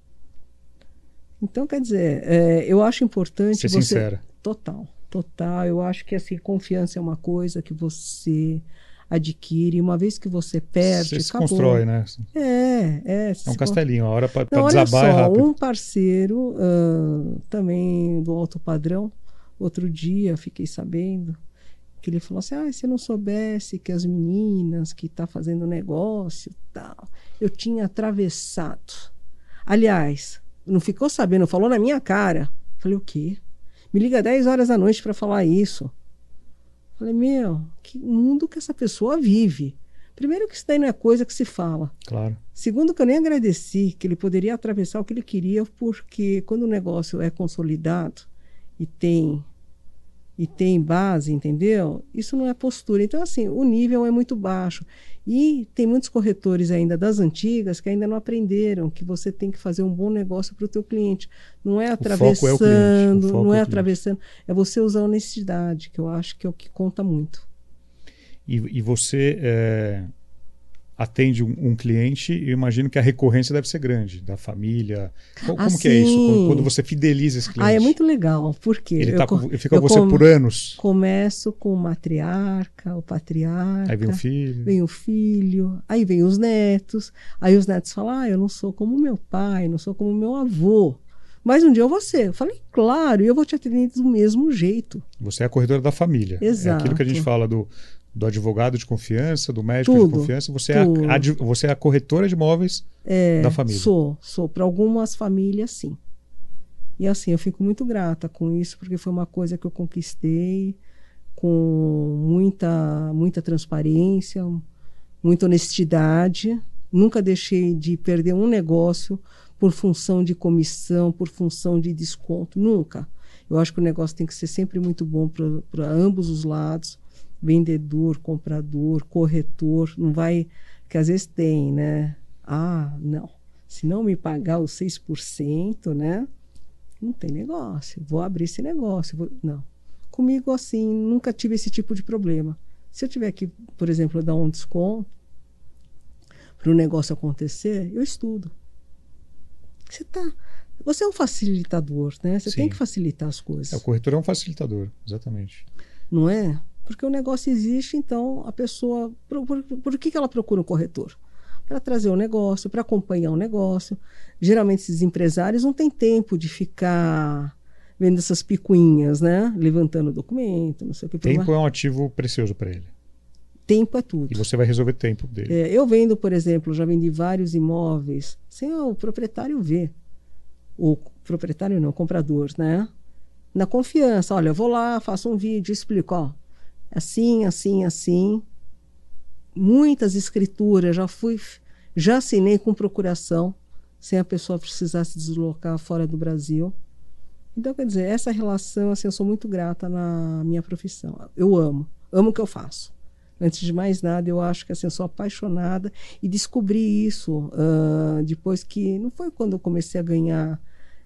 Então, quer dizer, é, eu acho importante ser você. sincera. Total, total. Eu acho que assim, confiança é uma coisa que você adquire. Uma vez que você perde, Você se acabou. constrói, né? É, é. É um castelinho. A hora para não, olha desabar é só, rápido. um parceiro ah, também do alto padrão, outro dia fiquei sabendo que ele falou assim, ah, se eu não soubesse que as meninas que tá fazendo negócio tal, eu tinha atravessado. Aliás, não ficou sabendo, falou na minha cara. Falei, o quê? Me liga 10 horas da noite para falar isso. Falei, meu, que mundo que essa pessoa vive. Primeiro que isso daí não é coisa que se fala. Claro. Segundo, que eu nem agradeci que ele poderia atravessar o que ele queria, porque quando o negócio é consolidado e tem e tem base, entendeu? Isso não é postura. Então, assim, o nível é muito baixo. E tem muitos corretores ainda das antigas que ainda não aprenderam que você tem que fazer um bom negócio para o teu cliente. Não é é atravessando, foco não é é atravessando, é você usar honestidade, que eu acho que é o que conta muito. E, e você é, atende um, um cliente e imagino que a recorrência deve ser grande, da família. Co- Como, Ah, que é isso? Quando, sim. quando você fideliza esse cliente? Ah, é muito legal, porque Ele, eu tá co- com, fica eu com você como- por anos. Começo com o matriarca, o patriarca. Aí vem o filho. Vem o filho, aí vem os netos. Aí os netos falam: Ah, eu não sou como meu pai, não sou como meu avô. Mas um dia eu vou ser. Eu falei: Claro, eu vou te atender do mesmo jeito. Você é a corretora da família. É aquilo que a gente Exato. fala do, do advogado de confiança, do médico de Tudo, confiança. Você é, a, você é a corretora de imóveis É, da família. Sou, sou. Para algumas famílias, sim. E assim, eu fico muito grata com isso, porque foi uma coisa que eu conquistei com muita, muita transparência, muita honestidade. Nunca deixei de perder um negócio por função de comissão, por função de desconto. Nunca. Eu acho que o negócio tem que ser sempre muito bom para ambos os lados vendedor, comprador, corretor. Não vai. Que às vezes tem, né? Ah, não. Se não me pagar os 6%, né? Não tem negócio. Vou abrir esse negócio. Vou... Não. Comigo, assim, nunca tive esse tipo de problema. Se eu tiver que, por exemplo, dar um desconto para o negócio acontecer, eu estudo. Você tá. Você é um facilitador, né? Você Sim. tem que facilitar as coisas. É, o corretor é um facilitador, exatamente. Não é? Porque o negócio existe, então a pessoa. Por, por, por que, que ela procura um corretor? Para trazer o um negócio, para acompanhar o um negócio. Geralmente, esses empresários não têm tempo de ficar vendo essas picuinhas, né? Levantando documento, não sei o que. Tempo é um ativo precioso para ele. Tempo é tudo. E você vai resolver tempo dele. É, eu vendo, por exemplo, já vendi vários imóveis sem o proprietário ver. O proprietário não, o comprador, né? Na confiança. Olha, eu vou lá, faço um vídeo, explico, ó. Assim, assim, assim. Muitas escrituras, já fui, já assinei com procuração, sem a pessoa precisar se deslocar fora do Brasil. Então, quer dizer, essa relação, assim, eu sou muito grata na minha profissão. Eu amo, amo o que eu faço. Antes de mais nada, eu acho que assim, eu sou apaixonada e descobri isso uh, depois que não foi quando eu comecei a ganhar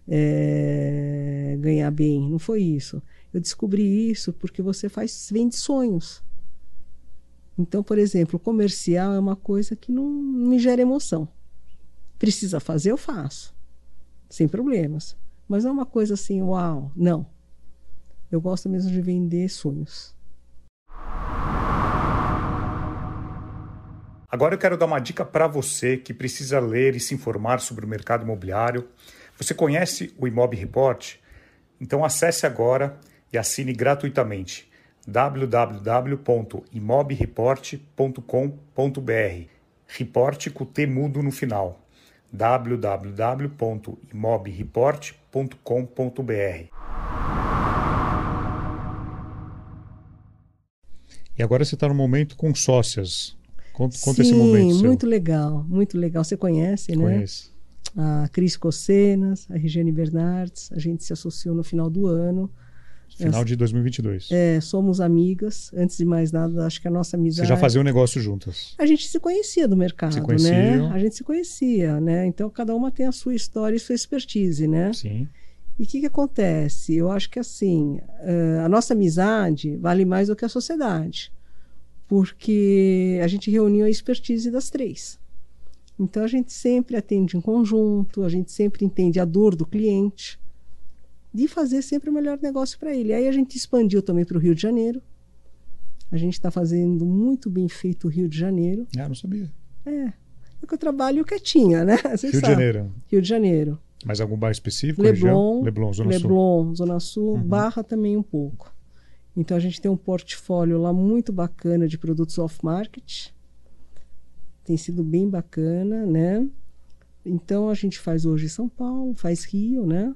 é, ganhar bem, não foi isso. Eu descobri isso porque você faz vende sonhos. Então, por exemplo, comercial é uma coisa que não, não me gera emoção. Precisa fazer, eu faço, sem problemas. Mas não é uma coisa assim, uau, não. Eu gosto mesmo de vender sonhos. Agora eu quero dar uma dica para você que precisa ler e se informar sobre o mercado imobiliário. Você conhece o Imob Report? Então acesse agora e assine gratuitamente www.imobreport.com.br. Report com T mudo no final. www.imobreport.com.br. E agora você está no momento com sócias. Conta, conta Sim, esse momento. muito legal, muito legal. Você conhece, né? Conheço. A Cris Cocenas, a Regiane Bernardes, a gente se associou no final do ano. Final de 2022. É, somos amigas. Antes de mais nada, acho que a nossa amizade. Você já fazia um negócio juntas? A gente se conhecia do mercado, Se né? A gente se conhecia, né? Então cada uma tem a sua história e sua expertise, né? Sim. E o que, que acontece? Eu acho que assim, eh, a nossa amizade vale mais do que a sociedade, porque a gente reuniu a expertise das três. Então a gente sempre atende em conjunto, a gente sempre entende a dor do cliente, de fazer sempre o melhor negócio para ele. Aí a gente expandiu também para o Rio de Janeiro. A gente está fazendo muito bem feito o Rio de Janeiro. Ah, não sabia. É, é que eu trabalho quietinha, né? Rio de. Janeiro. Rio de Janeiro. Mais algum bairro específico? Leblon, região? Leblon, Zona Sul. Uhum. Leblon, Zona Sul, Barra também um pouco. Então a gente tem um portfólio lá muito bacana de produtos off-market. Tem sido bem bacana, né? Então a gente faz hoje São Paulo, faz Rio, né?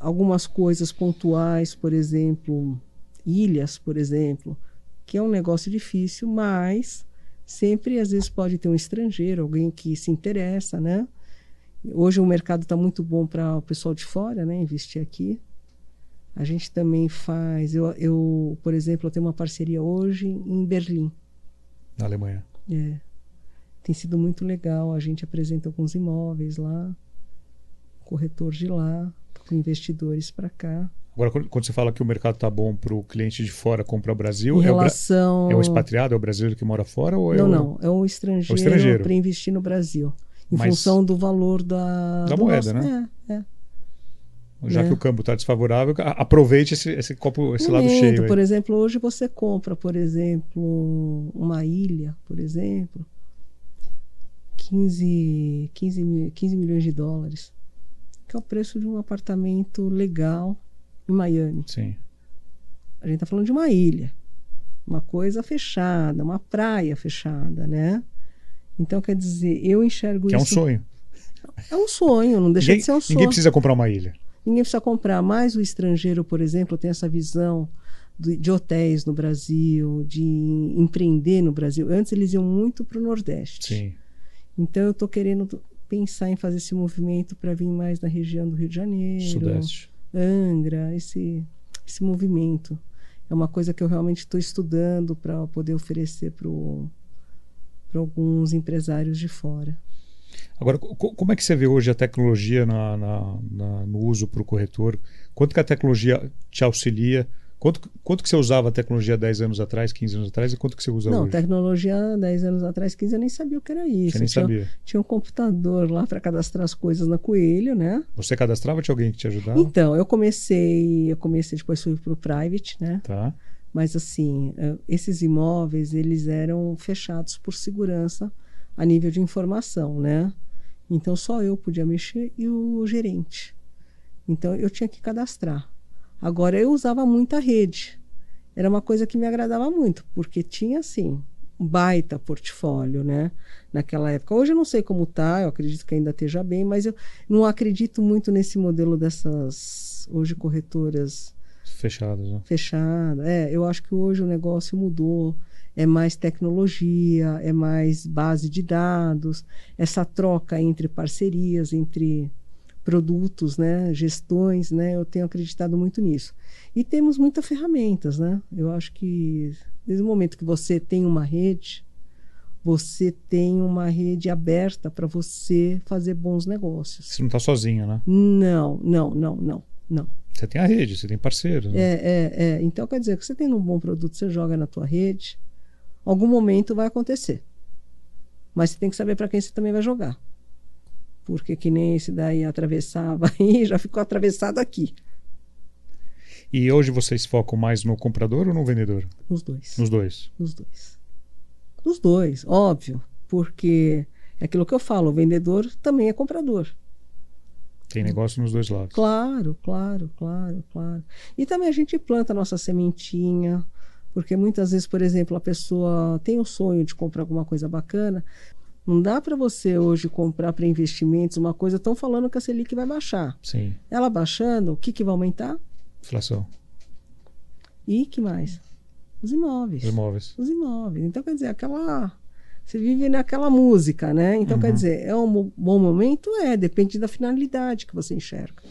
Algumas coisas pontuais, por exemplo, ilhas, por exemplo, que é um negócio difícil, mas sempre às vezes pode ter um estrangeiro, alguém que se interessa, né? Hoje o mercado está muito bom para o pessoal de fora, né? Investir aqui. A gente também faz. Eu, eu, por exemplo, eu tenho uma parceria hoje em Berlim. Na Alemanha. É. Tem sido muito legal. A gente apresenta alguns imóveis lá, corretor de lá, investidores para cá. Agora, quando você fala que o mercado está bom para o cliente de fora comprar o Brasil, Em é o, bra- é o expatriado, é o brasileiro que mora fora ou é Não, o... não. É o estrangeiro, estrangeiro. para investir no Brasil. Em Mas- função do valor da, Da do moeda, nosso- né? É, é. Já né? que o câmbio está desfavorável, aproveite esse, esse copo, esse lado cheio. aí. Por exemplo, hoje você compra, por exemplo, uma ilha, por exemplo, 15, 15, mil- 15 milhões de dólares, que é o preço de um apartamento legal em Miami. Sim. A gente está falando de uma ilha, uma coisa fechada, uma praia fechada, né? Então, quer dizer, eu enxergo Que é um isso. sonho. É um sonho, não deixa Ninguém, de ser um sonho. ninguém precisa comprar uma ilha. Ninguém precisa comprar. Mas o estrangeiro, por exemplo, tem essa visão do- de hotéis no Brasil, de empreender no Brasil. Antes eles iam muito para o Nordeste. Sim. Então eu estou querendo pensar em fazer esse movimento para vir mais na região do Rio de Janeiro, Sudeste. Angra, esse, esse movimento. É uma coisa que eu realmente estou estudando para poder oferecer para alguns empresários de fora. Agora, co- como é que você vê hoje a tecnologia na- na- na- no uso para o corretor? Quanto que a tecnologia te auxilia? Quanto, quanto que você usava a tecnologia 10 anos atrás, 15 anos atrás e quanto que você usa Não, hoje? tecnologia 10 anos atrás, 15, eu nem sabia o que era isso. Você nem Tinha- sabia. Tinha um computador lá para cadastrar as coisas na Coelho, né? Você cadastrava? Tinha alguém que te ajudava? Então, eu comecei, eu comecei depois fui para o private, né? Tá. Mas assim, eh, esses imóveis eles eram fechados por segurança a nível de informação, né? Então só eu podia mexer e o gerente. Então eu tinha que cadastrar. Agora eu usava muita rede. Era uma coisa que me agradava muito, porque tinha assim um baita portfólio, né? Naquela época. Hoje eu não sei como tá, eu acredito que ainda esteja bem, mas eu não acredito muito nesse modelo dessas hoje corretoras fechadas. Né? Fechada. É, eu acho que hoje o negócio mudou. É mais tecnologia, é mais base de dados, essa troca entre parcerias, entre produtos, né, gestões, né, eu tenho acreditado muito nisso. E temos muitas ferramentas, né? Eu acho que desde o momento que você tem uma rede, você tem uma rede aberta para você fazer bons negócios. Você não está sozinho, né? Não, não, não, não, não. Você tem a rede, você tem parceiros. Né? É, é, é. Então quer dizer que você tem um bom produto, você joga na tua rede, algum momento vai acontecer. Mas você tem que saber para quem você também vai jogar. Porque que nem esse daí atravessava aí, já ficou atravessado aqui. E hoje vocês focam mais no comprador ou no vendedor? Nos dois. Nos dois. Nos dois. Nos dois, óbvio. Porque é aquilo que eu falo, o vendedor também é comprador. Tem negócio nos dois lados. Claro, claro, claro, claro. E também a gente planta a nossa sementinha, porque muitas vezes, por exemplo, a pessoa tem o sonho de comprar alguma coisa bacana. Não dá para você hoje comprar para investimentos uma coisa. Estão falando que a Selic vai baixar. Sim. Ela baixando, o que, que vai aumentar? Inflação. E que mais? Os imóveis. Os imóveis. Os imóveis. Então, quer dizer, aquela você vive naquela música, né? Então, uhum. quer dizer, é um bom momento? É, depende da finalidade que você enxerga.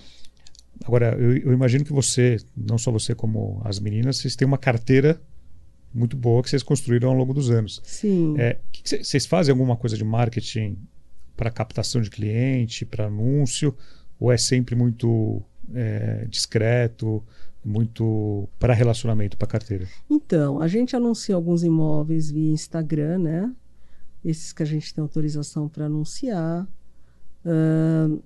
Agora, eu, eu, imagino que você, não só você como as meninas, vocês têm uma carteira muito boa que vocês construíram ao longo dos anos. Sim. É, vocês fazem alguma coisa de marketing para captação de cliente, para anúncio, ou é sempre muito é, discreto, muito para relacionamento, para carteira? Então, a gente anuncia alguns imóveis via Instagram, né? esses que a gente tem autorização para anunciar. Uh,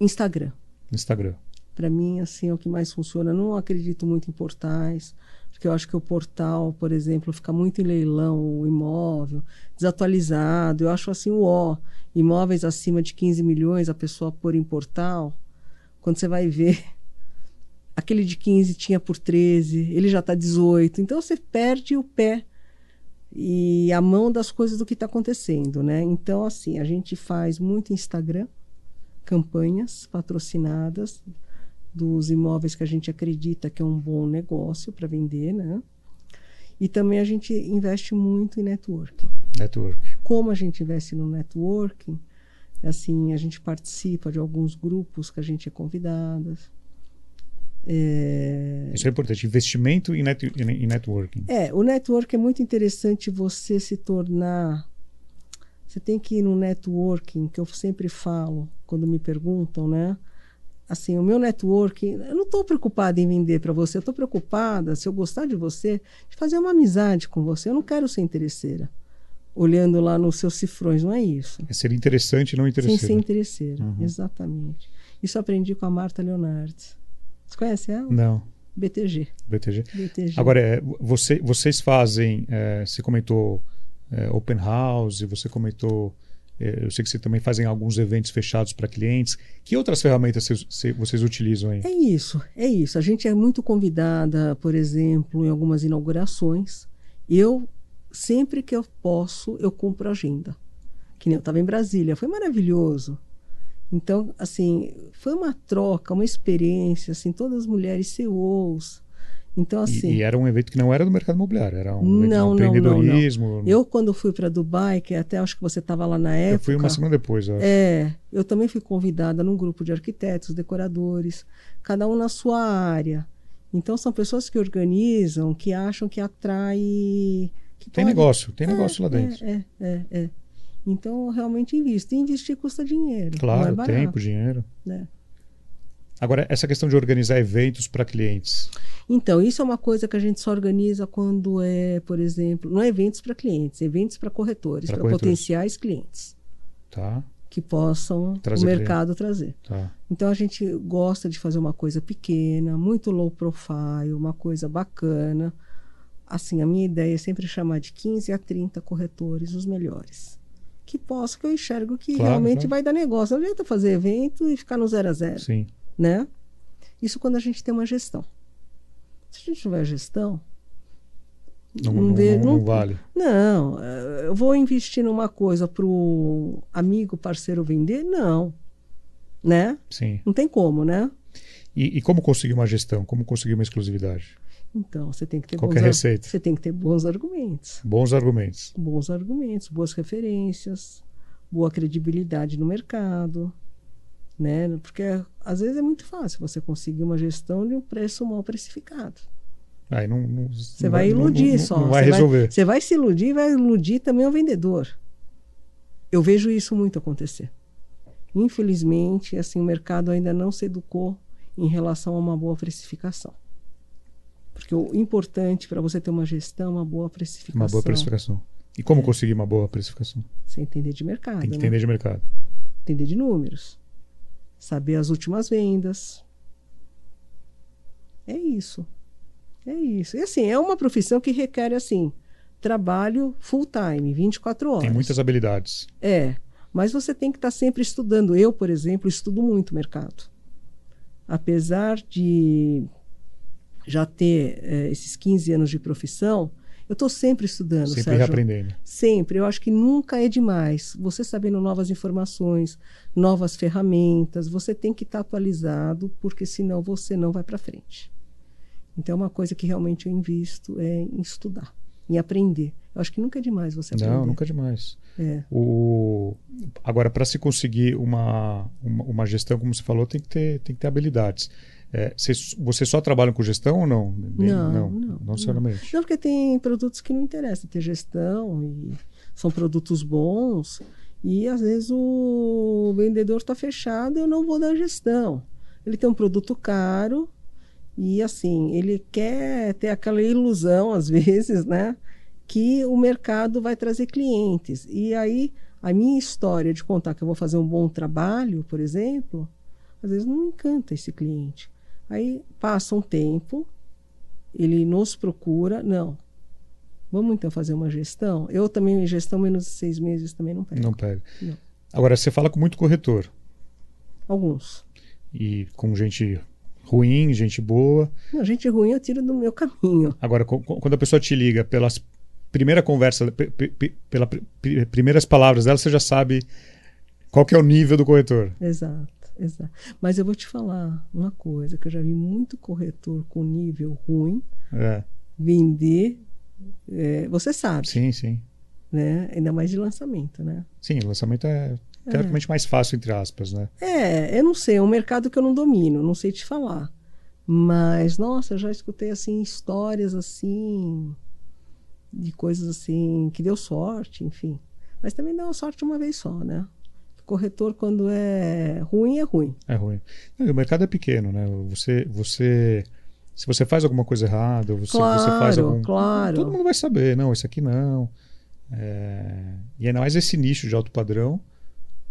Instagram. Instagram. Para mim, assim, é o que mais funciona. Não acredito muito em portais, porque eu acho que o portal, por exemplo, fica muito em leilão, o imóvel, desatualizado. Eu acho assim, o ó, imóveis acima de 15 milhões, a pessoa pôr em portal, quando você vai ver, aquele de 15 tinha por 13, ele já está 18. Então, você perde o pé e a mão das coisas do que está acontecendo, né? Então, assim, a gente faz muito Instagram, campanhas patrocinadas dos imóveis que a gente acredita que é um bom negócio para vender, né? E também a gente investe muito em networking. Network. Como a gente investe no networking, assim, a gente participa de alguns grupos que a gente é convidada. É... Isso é importante, investimento em, net, networking. É, o network é muito interessante você se tornar. Você tem que ir no networking, que eu sempre falo quando me perguntam, né? Assim, o meu networking, eu não estou preocupada em vender para você, eu estou preocupada, se eu gostar de você, de fazer uma amizade com você. Eu não quero ser interesseira, olhando lá nos seus cifrões, não é isso. É ser interessante não interesseira. Sem ser interesseira, uhum. exatamente. Isso aprendi com a Marta Leonardes. Você conhece ela? Não. BTG. BTG. BTG. Agora, é, você, vocês fazem, é, você comentou é, open house, você comentou, eu sei que você também fazem alguns eventos fechados para clientes. Que outras ferramentas vocês, vocês utilizam aí? É isso, é isso. A gente é muito convidada, por exemplo, em algumas inaugurações. Eu, sempre que eu posso, eu compro agenda. Que nem eu estava em Brasília, foi maravilhoso. Então, assim, foi uma troca, uma experiência, assim, todas as mulheres CEOs. Então, assim. E, e, era um evento que não era do mercado imobiliário, era um, não, um empreendedorismo. Não, não, Eu, quando fui para Dubai, que até acho que você estava lá na época. Eu fui uma semana depois, eu É, eu também fui convidada num grupo de arquitetos, decoradores, cada um na sua área. Então, são pessoas que organizam, que acham que atrai. Que tem pode... negócio, tem é, negócio lá dentro. É, é, é. é. Então, eu realmente invisto. E investir custa dinheiro. Claro, é tempo, dinheiro. Né? Agora, essa questão de organizar eventos para clientes. Então, isso é uma coisa que a gente só organiza quando é, por exemplo, não é eventos para clientes, eventos para corretores, para potenciais clientes. Tá. Que possam trazer o mercado cliente. trazer. Tá. Então, a gente gosta de fazer uma coisa pequena, muito low profile, uma coisa bacana assim, a minha ideia é sempre chamar de 15 a 30 corretores os melhores. Que possa, que eu enxergo que Claro, realmente claro. vai dar negócio. Não adianta fazer evento e ficar no zero a zero Sim. Né? Isso quando a gente tem uma gestão. Se a gente tiver gestão, Não, Não vê- não- não- não vale. não, eh, eu vou investir numa coisa para o amigo, parceiro vender? Não, né? Sim. Não tem como, né? E, e como conseguir uma gestão? Como conseguir uma exclusividade? Então, você tem que ter Qual bons que é ar- receita? Você tem que ter bons argumentos, Bons argumentos. bons argumentos, boas referências, boa credibilidade no mercado, né? Porque às vezes é muito fácil você conseguir uma gestão de um preço mal precificado. Aí não, não- Você não vai iludir não, só. Não vai Você resolver. Você vai se iludir e vai iludir também o vendedor. Eu vejo isso muito acontecer. Infelizmente, assim, o mercado ainda não se educou em relação a uma boa precificação. Porque o importante para você ter uma gestão, uma boa precificação. Uma boa precificação. E como conseguir uma boa precificação? Você entender de mercado, Tem que né? entender de mercado. entender de números. Saber as últimas vendas. É isso. É isso. E assim, é uma profissão que requer assim, trabalho full time, 24 horas. Tem muitas habilidades. É, mas você tem que estar sempre estudando. Eu, por exemplo, estudo muito o mercado. Apesar de já ter eh, esses 15 anos de profissão, eu estou sempre estudando, Sempre Sérgio. reaprendendo. Sempre. Eu acho que nunca é demais. Você sabendo novas informações, novas ferramentas, você tem que estar atualizado, porque senão você não vai para frente. Então, é uma coisa que realmente eu invisto é em estudar, em aprender. Eu acho que nunca é demais você aprender. Não, nunca é demais. É. O... Agora, para se conseguir uma, uma, uma gestão, como você falou, tem que ter, tem que ter habilidades. É, vocês- você só trabalham com gestão ou não? Não, não, não, não necessariamente. Não, porque tem produtos que não interessam ter gestão e são produtos bons e às vezes o vendedor está fechado eu não vou dar gestão. Ele tem um produto caro e assim, ele quer ter aquela ilusão às vezes, né? Que o mercado vai trazer clientes. E aí a minha história de contar que eu vou fazer um bom trabalho, por exemplo, às vezes não encanta esse cliente. Aí passa um tempo, ele nos procura, não. Vamos então fazer uma gestão? Eu também, gestão menos de seis meses também não pego. Não pega. Não. Agora, você fala com muito corretor. Alguns. E com gente ruim, gente boa. Não, gente ruim eu tiro do meu caminho. Agora, quando a pessoa te liga pelas primeira conversa, pe- pe- pe- pelas primeiras palavras dela, você já sabe qual que é o nível do corretor. Exato, exato. Mas eu vou te falar uma coisa, que eu já vi muito corretor com nível ruim É, vender, é, você sabe, sim, sim. né? Ainda mais de lançamento, né? Sim, lançamento é teoricamente mais fácil, entre aspas, né? É, eu não sei, é um mercado que eu não domino, não sei te falar. Mas, nossa, eu já escutei assim histórias assim de coisas assim que deu sorte, enfim. Mas também deu sorte uma vez só, né? Corretor quando é ruim é ruim. É ruim. E o mercado é pequeno, né? Você, você, se você faz alguma coisa errada, ou você, você faz Claro, algum, claro. todo mundo vai saber, não, esse aqui não. É, E ainda mais esse nicho de alto padrão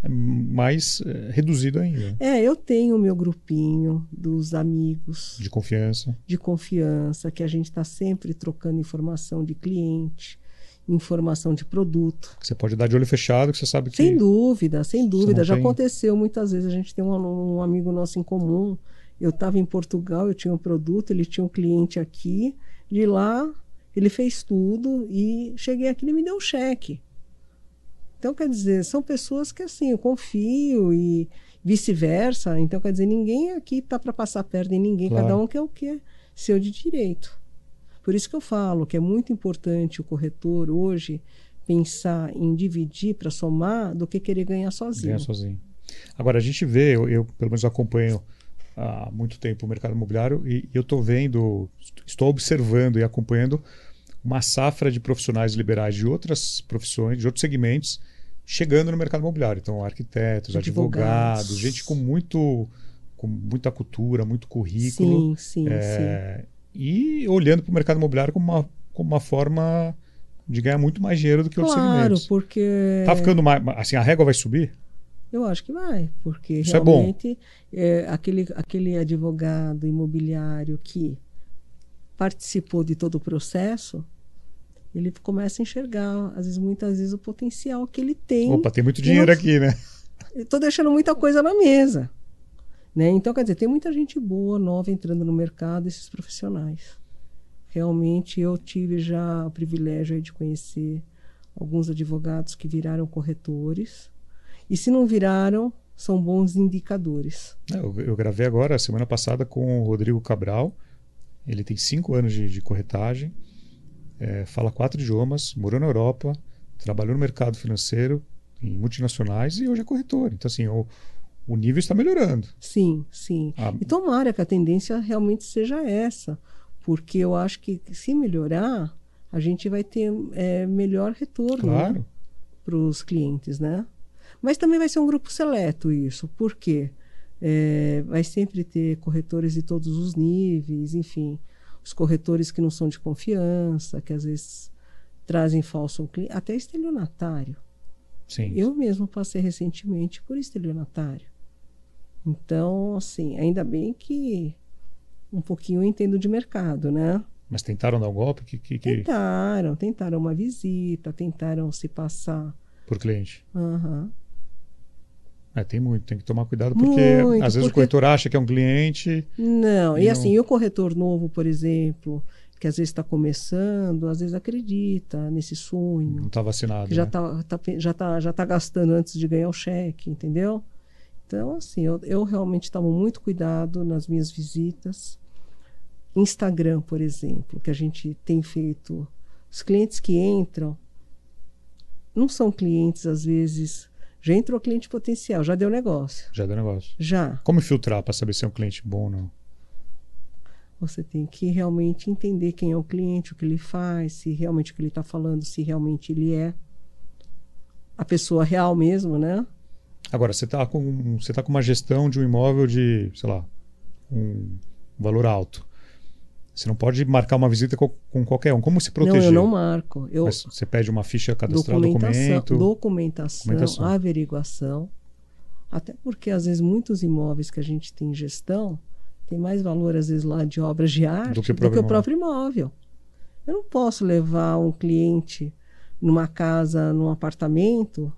é mais é, reduzido ainda, É, eu tenho o meu grupinho dos amigos de confiança. de confiança, que a gente está sempre trocando informação de cliente, informação de produto. Você pode dar de olho fechado, que você sabe que. Sem dúvida, sem dúvida. Já tem- aconteceu muitas vezes. A gente tem um, um amigo nosso em comum. Eu estava em Portugal, eu tinha um produto, ele tinha um cliente aqui. De lá, ele fez tudo e cheguei aqui e ele me deu um cheque. Então, quer dizer, são pessoas que assim, eu confio e vice-versa. Então, quer dizer, ninguém aqui está para passar perto em ninguém, Claro. cada um quer o que é seu de direito. Por isso que eu falo que é muito importante o corretor hoje pensar em dividir para somar do que querer ganhar sozinho. ganhar sozinho. Agora, a gente vê, eu, eu, pelo menos acompanho há muito tempo o mercado imobiliário e eu estou vendo, estou observando e acompanhando uma safra de profissionais liberais de outras profissões, de outros segmentos, chegando no mercado imobiliário. Então, arquitetos, advogados, Advogados. gente com muito com muita cultura, muito currículo. Sim, sim, sim. É, E olhando para o mercado imobiliário como uma, como uma forma de ganhar muito mais dinheiro do que outros Claro, segmentos. porque Tá ficando mais. Assim, a régua vai subir? eu acho que vai, porque Isso é realmente é, aquele, aquele advogado imobiliário que participou de todo o processo, ele começa a enxergar, às vezes, muitas vezes, o potencial que ele tem. Opa, tem muito dinheiro não... aqui, né? Estou deixando muita coisa na mesa. Né? Então, quer dizer, tem muita gente boa, nova, entrando no mercado, esses profissionais. Realmente, eu tive já o privilégio de conhecer alguns advogados que viraram corretores. E se não viraram, são bons indicadores. É, eu, eu gravei agora, semana passada, com o Rodrigo Cabral. Ele tem cinco anos de, de corretagem é, fala quatro idiomas, morou na Europa, trabalhou no mercado financeiro, em multinacionais e hoje é corretor. Então, assim, o, o nível está melhorando. Sim, sim. Ah, e tomara que a tendência realmente seja essa, porque eu acho que se melhorar, a gente vai ter é, melhor retorno né, claro. né, para os clientes, né? Mas também vai ser um grupo seleto isso, porque é, vai sempre ter corretores de todos os níveis, enfim os corretores que não são de confiança, que às vezes trazem falso cliente, até estelionatário. Sim. Eu mesmo passei recentemente por estelionatário. Então, assim, ainda bem que um pouquinho eu entendo de mercado, né? Mas tentaram dar um golpe? Que, que, que... Tentaram, tentaram uma visita, tentaram se passar. Por cliente. Uhum. É, tem muito, tem que tomar cuidado, porque muito, às vezes porque... o corretor acha que é um cliente. Não, e, e assim, não... e o corretor novo, por exemplo, que às vezes está começando, às vezes acredita nesse sonho. Não está vacinado. Que já está né? tá, já tá, já tá gastando antes de ganhar o cheque, entendeu? Então, assim, eu, eu realmente tomo muito cuidado nas minhas visitas. Instagram, por exemplo, que a gente tem feito. Os clientes que entram não são clientes, às vezes já entrou cliente potencial, já deu negócio. Já deu negócio. Já. Como filtrar para saber se é um cliente bom ou não? Você tem que realmente entender quem é o cliente, o que ele faz, se realmente o que ele está falando, se realmente ele é a pessoa real mesmo, né? Agora, você está com, você tá com uma gestão de um imóvel de, sei lá, um valor alto. Você não pode marcar uma visita com, com qualquer um. Como se proteger? Não, eu não marco. Eu, Mas você pede uma ficha cadastral, documentação, documento... Documentação, documentação, averiguação. Até porque, às vezes, muitos imóveis que a gente tem em gestão tem mais valor, às vezes, lá de obras de arte do que o próprio, do que o próprio imóvel. Eu não posso levar um cliente numa casa, num apartamento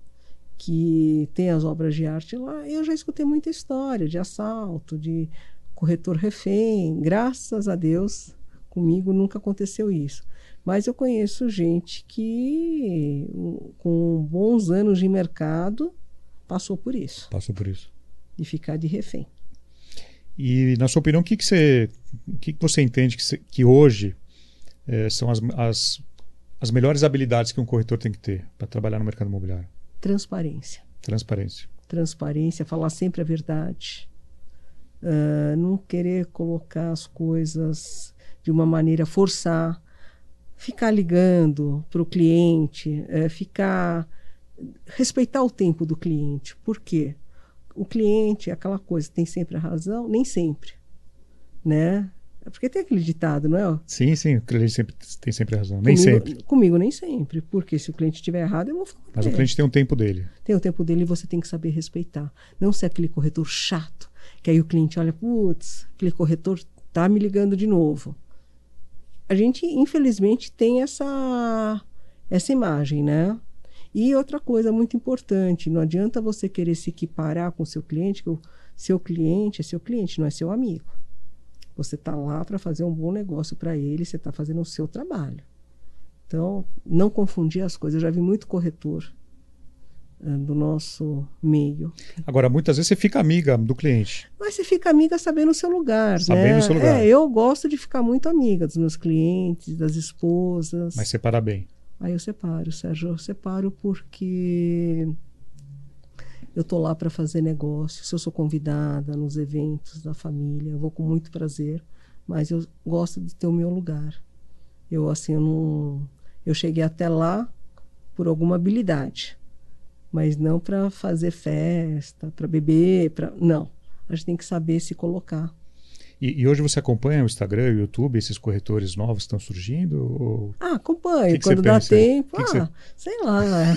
que tem as obras de arte lá. Eu já escutei muita história de assalto, de corretor refém. Graças a Deus, comigo nunca aconteceu isso. Mas eu conheço gente que, com bons anos de mercado, passou por isso. Passou por isso. De ficar de refém. E, na sua opinião, o que, que, você, o que, que você entende que, que hoje é, são as, as, as melhores habilidades que um corretor tem que ter para trabalhar no mercado imobiliário? Transparência. Transparência. Transparência, falar sempre a verdade Uh, não querer colocar as coisas de uma maneira forçar, ficar ligando para o cliente, uh, ficar respeitar o tempo do cliente. Por quê? O cliente é aquela coisa, tem sempre a razão? Nem sempre, né? Porque tem aquele ditado, não é? Sim, sim, o cliente sempre, tem sempre razão. Nem comigo, sempre. Comigo nem sempre, porque se o cliente estiver errado, eu vou falar. Mas o cliente tem um tempo dele. Tem o tempo dele e você tem que saber respeitar. Não ser aquele corretor chato que aí o cliente olha, putz, aquele corretor tá me ligando de novo. A gente, infelizmente, tem essa, essa imagem, né? E outra coisa muito importante, não adianta você querer se equiparar com o seu cliente, que o seu cliente é seu cliente, não é seu amigo. Você está lá para fazer um bom negócio para ele, você está fazendo o seu trabalho. Então, não confundir as coisas. Eu já vi muito corretor eh, do nosso meio. Agora, muitas vezes você fica amiga do cliente. Mas você fica amiga sabendo o seu lugar, sabendo né? o seu lugar. É, eu gosto de ficar muito amiga dos meus clientes, das esposas. Mas separa bem. Aí eu separo, Sérgio, eu separo porque eu tô lá para fazer negócio. Se eu sou convidada nos eventos da família, eu vou com muito prazer, mas eu gosto de ter o meu lugar. Eu assim, eu não eu cheguei até lá por alguma habilidade mas não para fazer festa, para beber, para não. A gente tem que saber se colocar. E, e, hoje você acompanha o Instagram, o YouTube, esses corretores novos que estão surgindo? Ou... Ah, acompanho. Que que Quando dá tempo, que ah, você... sei lá. Né?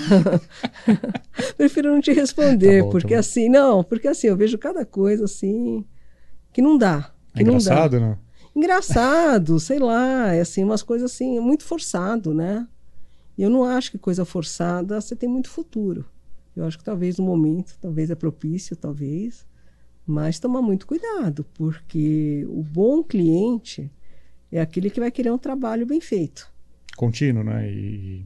Prefiro não te responder, tá bom, porque tá assim, não, porque assim, eu vejo cada coisa assim que não dá. Que é engraçado, não? Dá. não? engraçado, sei lá, é assim, umas coisas assim, muito forçado, né? E eu não acho que coisa forçada você tem muito futuro. Eu acho que talvez no momento, talvez é propício, talvez, mas tomar muito cuidado, porque o bom cliente é aquele que vai querer um trabalho bem feito. Contínuo, né? E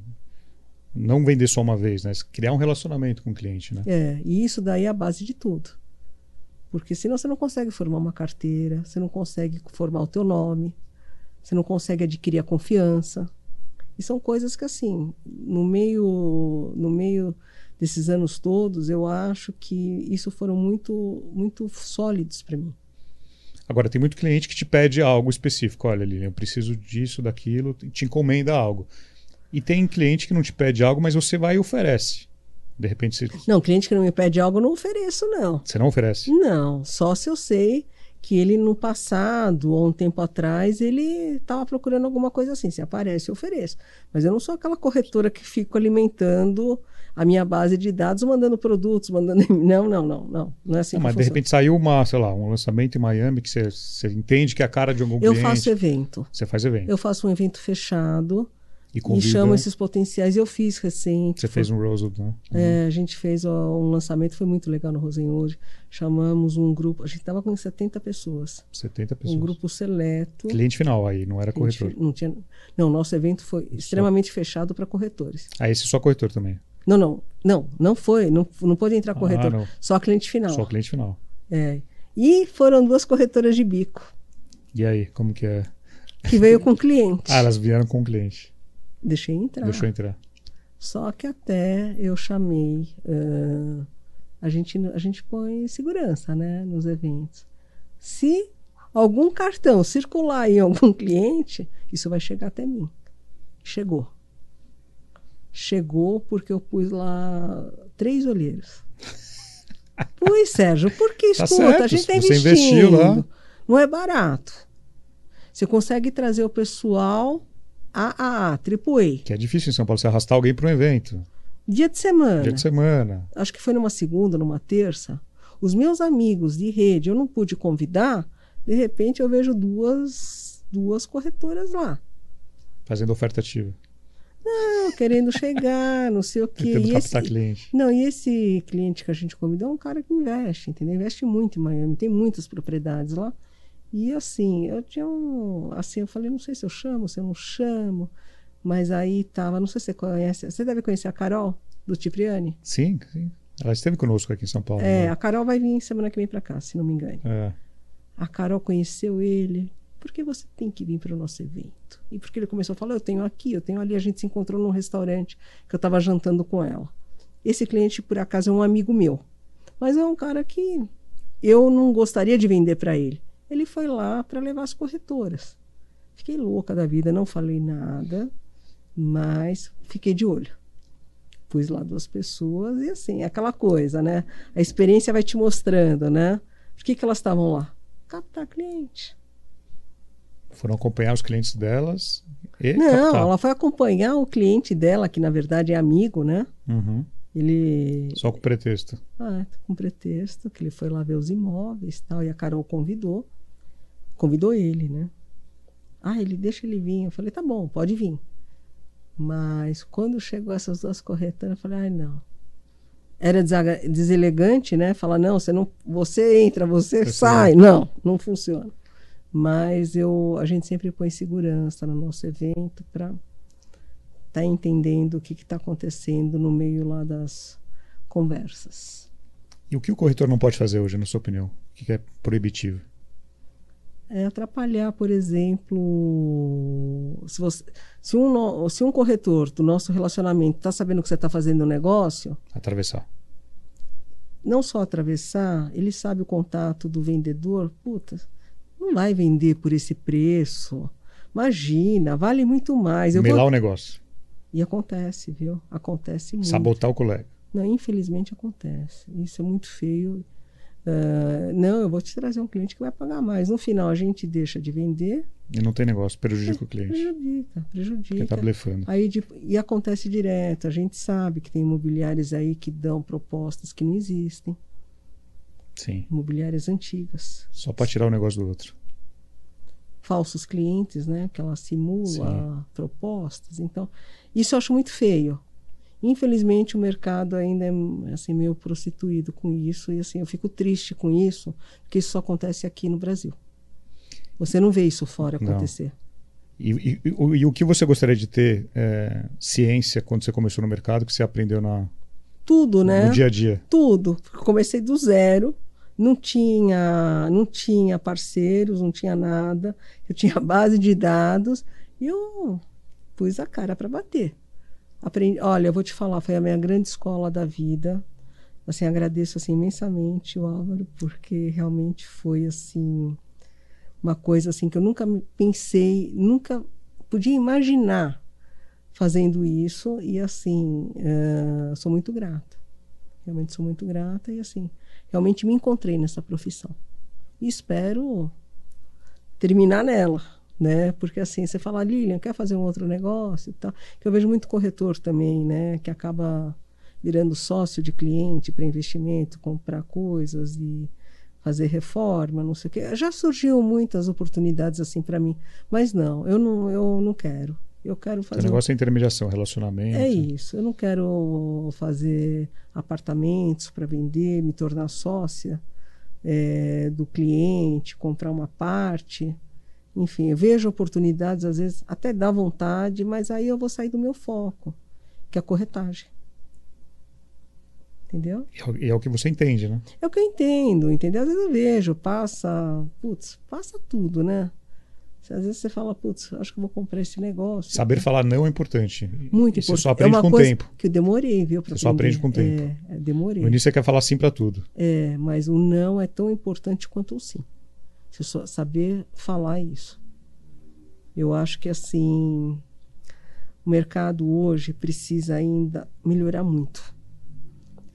não vender só uma vez, né? Criar um relacionamento com o cliente, né? É, e isso daí é a base de tudo. Porque senão você não consegue formar uma carteira, você não consegue formar o teu nome, você não consegue adquirir a confiança. E são coisas que assim, no meio no meio desses anos todos, eu acho que isso foram muito muito sólidos para mim. Agora, tem muito cliente que te pede algo específico. Olha, Lilian, eu preciso disso, daquilo, te encomenda algo. E tem cliente que não te pede algo, mas você vai e oferece. De repente você. Não, cliente que não me pede algo, eu não ofereço, não. Você não oferece? Não, só se eu sei que ele no passado ou um tempo atrás ele estava procurando alguma coisa assim. Se aparece, eu ofereço. Mas eu não sou aquela corretora que fico alimentando a minha base de dados, mandando produtos, mandando. Não, não, não, não. Não é assim. Não, mas funciona. de repente saiu uma, sei lá, um lançamento em Miami que você, você entende que é a cara de algum eu cliente. Eu faço evento. Você faz evento. Eu faço um evento fechado. E, convida... e chamo esses potenciais. Eu fiz recente. Você foi... fez um Rosewood, né? Uhum. É, a gente fez ó, um lançamento, foi muito legal no Rosenwood. Chamamos um grupo, a gente estava com 70 pessoas. 70 pessoas. Um grupo seleto. Cliente final aí, não era Cliente, corretor. Não, tinha, não, nosso evento foi só... extremamente fechado para corretores. Ah, esse é só corretor também? Não, não. Não, não foi. Não, não pôde entrar corretor. Ah, só cliente final. Só cliente final. É. E foram duas corretoras de bico. E aí, como que é? Que veio com cliente. ah, elas vieram com cliente. Deixei entrar. Deixou entrar. Só que até eu chamei. Uh, a, gente, a gente põe segurança né, nos eventos. Se algum cartão circular em algum cliente, isso vai chegar até mim. Chegou. Chegou porque eu pus lá três olheiros. Pus, Sérgio, porque tá escuta, certo, a gente está investindo. Não é barato. Você consegue trazer o pessoal AAA, AAA. Que é difícil em São Paulo você arrastar alguém para um evento. Dia de semana. Dia de semana. Acho que foi numa segunda, numa terça. Os meus amigos de rede, eu não pude convidar, de repente eu vejo duas, duas corretoras lá. Fazendo oferta ativa. Não, querendo chegar, não sei o quê. E esse, cliente. Não, e esse cliente que a gente convidou é um cara que investe, entendeu? Investe muito em Miami, tem muitas propriedades lá. E assim, eu tinha um. Assim, eu falei, não sei se eu chamo, se eu não chamo. Mas aí tava, não sei se você conhece. Você deve conhecer a Carol, do Cipriani? Sim, sim. Ela esteve conosco aqui em São Paulo. É, né? a Carol vai vir semana que vem para cá, se não me engano. É. A Carol conheceu ele. Por que você tem que vir para o nosso evento? E porque ele começou a falar, eu tenho aqui, eu tenho ali. A gente se encontrou num restaurante que eu estava jantando com ela. Esse cliente, por acaso, é um amigo meu. Mas é um cara que eu não gostaria de vender para ele. Ele foi lá para levar as corretoras. Fiquei louca da vida, não falei nada, mas fiquei de olho. Pus lá duas pessoas e assim, aquela coisa, né? A experiência vai te mostrando, né? Por que, que elas estavam lá? Captar cliente. Foram acompanhar os clientes delas e Não, captar. ela foi acompanhar o cliente dela, que na verdade é amigo, né? Uhum. Ele. Só com pretexto. Ah, com pretexto, que ele foi lá ver os imóveis e tal, e a Carol convidou. Convidou ele, né? Ah, ele deixa ele vir. Eu falei, tá bom, pode vir. Mas quando chegou essas duas corretoras, eu falei, ai não. Era deselegante, né? Falar, não, você não. Você entra, você Eu sai. Não, não funciona. Mas eu, a gente sempre põe segurança no nosso evento para estar tá entendendo o que está acontecendo no meio lá das conversas. E o que o corretor não pode fazer hoje, na sua opinião? O que é proibitivo? É atrapalhar, por exemplo, se, você, se, um, se um corretor do nosso relacionamento está sabendo que você está fazendo um negócio, Atravessar. não só atravessar, ele sabe o contato do vendedor, puta, não vai vender por esse preço. Imagina, vale muito mais. Eu Melar vou... o negócio. E acontece, viu? Acontece muito. Sabotar o colega. Não, infelizmente acontece. Isso é muito feio. Ah, não, eu vou te trazer um cliente que vai pagar mais. No final, a gente deixa de vender, E não tem negócio, prejudica o cliente. prejudica, Porque prejudica. tá blefando. Aí, de- e acontece direto. A gente sabe que tem imobiliários aí que dão propostas que não existem. Sim. Imobiliárias antigas. Só para tirar o negócio do outro. falsos clientes, né? Que ela simula Sim. propostas. Então, isso eu acho muito feio. Infelizmente, o mercado ainda é assim meio prostituído com isso e assim eu fico triste com isso, porque isso só acontece aqui no Brasil. Você não vê isso fora acontecer. E, e, e, e, o que você gostaria de ter é, ciência quando você começou no mercado, que você aprendeu na tudo, né? No dia a dia. Tudo. Comecei do zero, não tinha, não tinha parceiros, não tinha nada. Eu tinha base de dados e eu pus a cara para bater. Aprendi, olha, eu vou te falar, foi a minha grande escola da vida. Assim, agradeço assim imensamente o Álvaro porque realmente foi assim uma coisa assim que eu nunca pensei, nunca podia imaginar fazendo isso e assim uh, sou muito grata realmente sou muito grata e assim realmente me encontrei nessa profissão e espero terminar nela né porque assim você fala Lilian quer fazer um outro negócio e tal que eu vejo muito corretor também né que acaba virando sócio de cliente para investimento comprar coisas e fazer reforma, não sei o quê. Já surgiu muitas oportunidades assim para mim, mas não, eu não, eu não quero. Eu quero fazer. O negócio é intermediação, relacionamento. É isso. Eu não quero fazer apartamentos para vender, me tornar sócia é, do cliente, comprar uma parte. Enfim, eu vejo oportunidades, às vezes até dá vontade, mas aí eu vou sair do meu foco, que é a corretagem. Entendeu? E é, é o que você entende, né? É o que eu entendo, entendeu? Às vezes eu vejo, passa, putz, passa tudo, né? Às vezes você fala, putz, acho que vou comprar esse negócio. Saber falar não é importante. Muito importante. Você só aprende é com o tempo. Que eu demorei, viu? Você aprender. só aprende com o tempo. É, é, demorei. No início você quer falar sim para tudo. É, mas o não é tão importante quanto o sim. Você só saber falar isso. Eu acho que assim, o mercado hoje precisa ainda melhorar muito.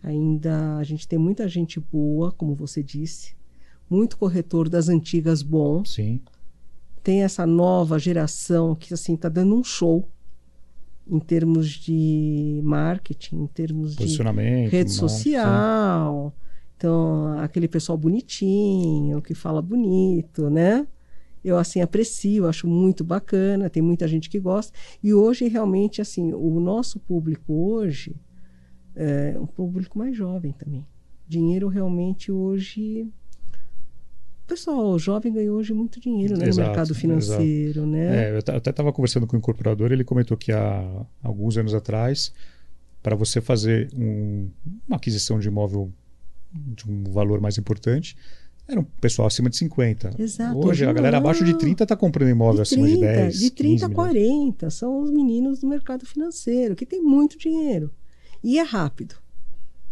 Ainda a gente tem muita gente boa, como você disse, muito corretor das antigas bom. Sim tem essa nova geração que assim está dando um show em termos de marketing, em termos de rede social. Então, aquele pessoal bonitinho, que fala bonito, né? Eu, assim, aprecio, acho muito bacana, tem muita gente que gosta. E hoje, realmente, assim, o nosso público hoje é um público mais jovem também. Dinheiro, realmente, hoje pessoal jovem ganhou hoje muito dinheiro né, exato, no mercado financeiro, exato. né? É, eu até estava conversando com o incorporador, ele comentou que há alguns anos atrás, para você fazer um, uma aquisição de imóvel de um valor mais importante, era um pessoal acima de 50. Exato. Hoje, a galera abaixo de 30 está comprando imóvel de 30, acima de 10. De 30 a 40 são os meninos do mercado financeiro, que tem muito dinheiro. E é rápido.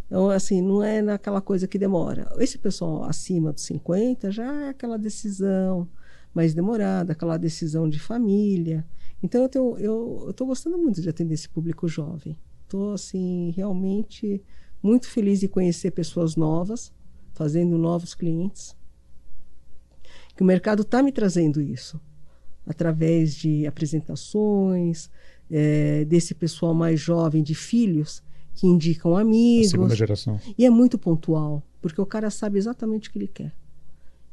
Então, assim, não é naquela coisa que demora. Esse pessoal acima dos 50 já é aquela decisão mais demorada, aquela decisão de família. Então, eu estou eu, tô gostando muito de atender esse público jovem. Estou, assim, realmente muito feliz de conhecer pessoas novas, fazendo novos clientes. Que o mercado está me trazendo isso, através de apresentações, é, desse pessoal mais jovem, de filhos, que indicam amigos. A segunda geração. E é muito pontual, porque o cara sabe exatamente o que ele quer.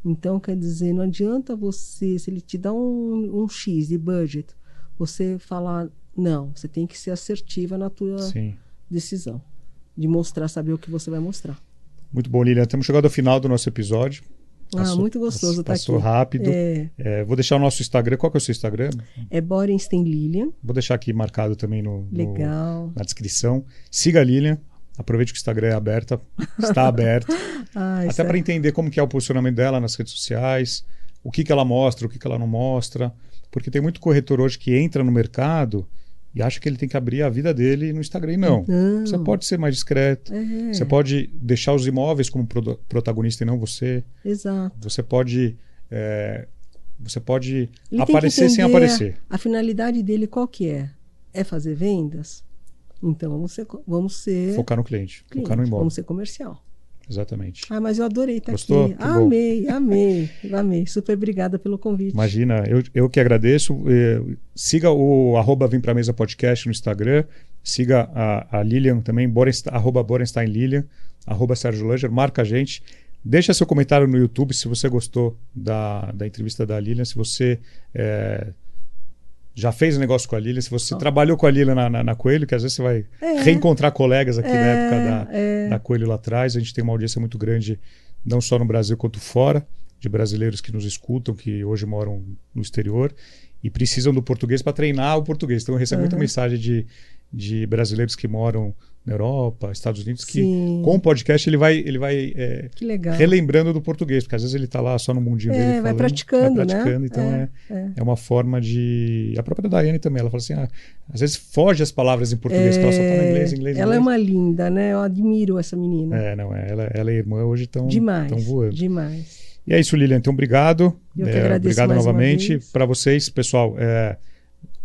Então, quer dizer, não adianta você, se ele te dá um, um X de budget, você falar, não, você tem que ser assertiva na tua Sim. decisão. De mostrar, saber o que você vai mostrar. Muito bom, Lilian. Temos chegado ao final do nosso episódio. Ah, passou, muito gostoso estar tá aqui. Rápido. É... É, vou deixar o nosso Instagram. Qual que é o seu Instagram? É Borenstein Lilian. Vou deixar aqui marcado também no, Legal. No, na descrição. Siga a Lilian. Aproveite que o Instagram é aberto. Está aberto. ah, Até para entender como que é o posicionamento dela nas redes sociais, o que, que ela mostra, o que, que ela não mostra. Porque tem muito corretor hoje que entra no mercado e acha que ele tem que abrir a vida dele no Instagram. Não. não. Você pode ser mais discreto. É. Você pode deixar os imóveis como pro protagonista e não você. Exato. Você pode. É, você pode ele aparecer sem aparecer. A, a, finalidade dele qual que é? É fazer vendas? Então vamos ser. Vamos ser focar no cliente, cliente, focar no imóvel. Vamos ser comercial. Exatamente. Ah, mas eu adorei estar Gostou? aqui. amei, amei, amei. Super obrigada pelo convite. Imagina, eu, eu que agradeço. Eh, siga o arroba Vem Pra Mesa Podcast no Instagram. Siga a, a Lilian também, Borenstein, arroba Borenstein Lilian, arroba Sérgio Langer. Marca a gente. Deixa seu comentário no YouTube se você gostou da, da entrevista da Lilian, se você é, já fez um negócio com a Lilian, se você oh. trabalhou com a Lilian na, na, na, Coelho, que às vezes você vai é. reencontrar colegas aqui é, na época da, é. da Coelho lá atrás. A gente tem uma audiência muito grande, não só no Brasil quanto fora, de brasileiros que nos escutam, que hoje moram no exterior e precisam do português para treinar o português. Então eu recebo uhum. muita mensagem de, de brasileiros que moram na Europa, Estados Unidos, que Sim. com o podcast ele vai, ele vai é, relembrando do português, porque às vezes ele está lá só no mundinho é, dele. Vai falando, praticando, vai praticando, né? Então é, é, é. uma forma de. A própria Daiane também, ela fala assim: ah, às vezes foge as palavras em português, que ela só está no inglês, inglês. Ela inglês. é uma linda, né? Eu admiro essa menina. É, não, é, ela, ela e a irmã hoje estão voando. Demais. E é isso, Lilian. Então, obrigado. Eu que é, obrigado novamente. Para vocês, pessoal. É,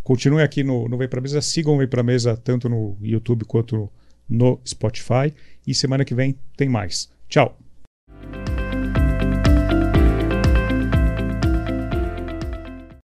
Continue aqui no, no Vem Pra Mesa, sigam o Vem Pra Mesa tanto no YouTube quanto no Spotify. E semana que vem tem mais. Tchau!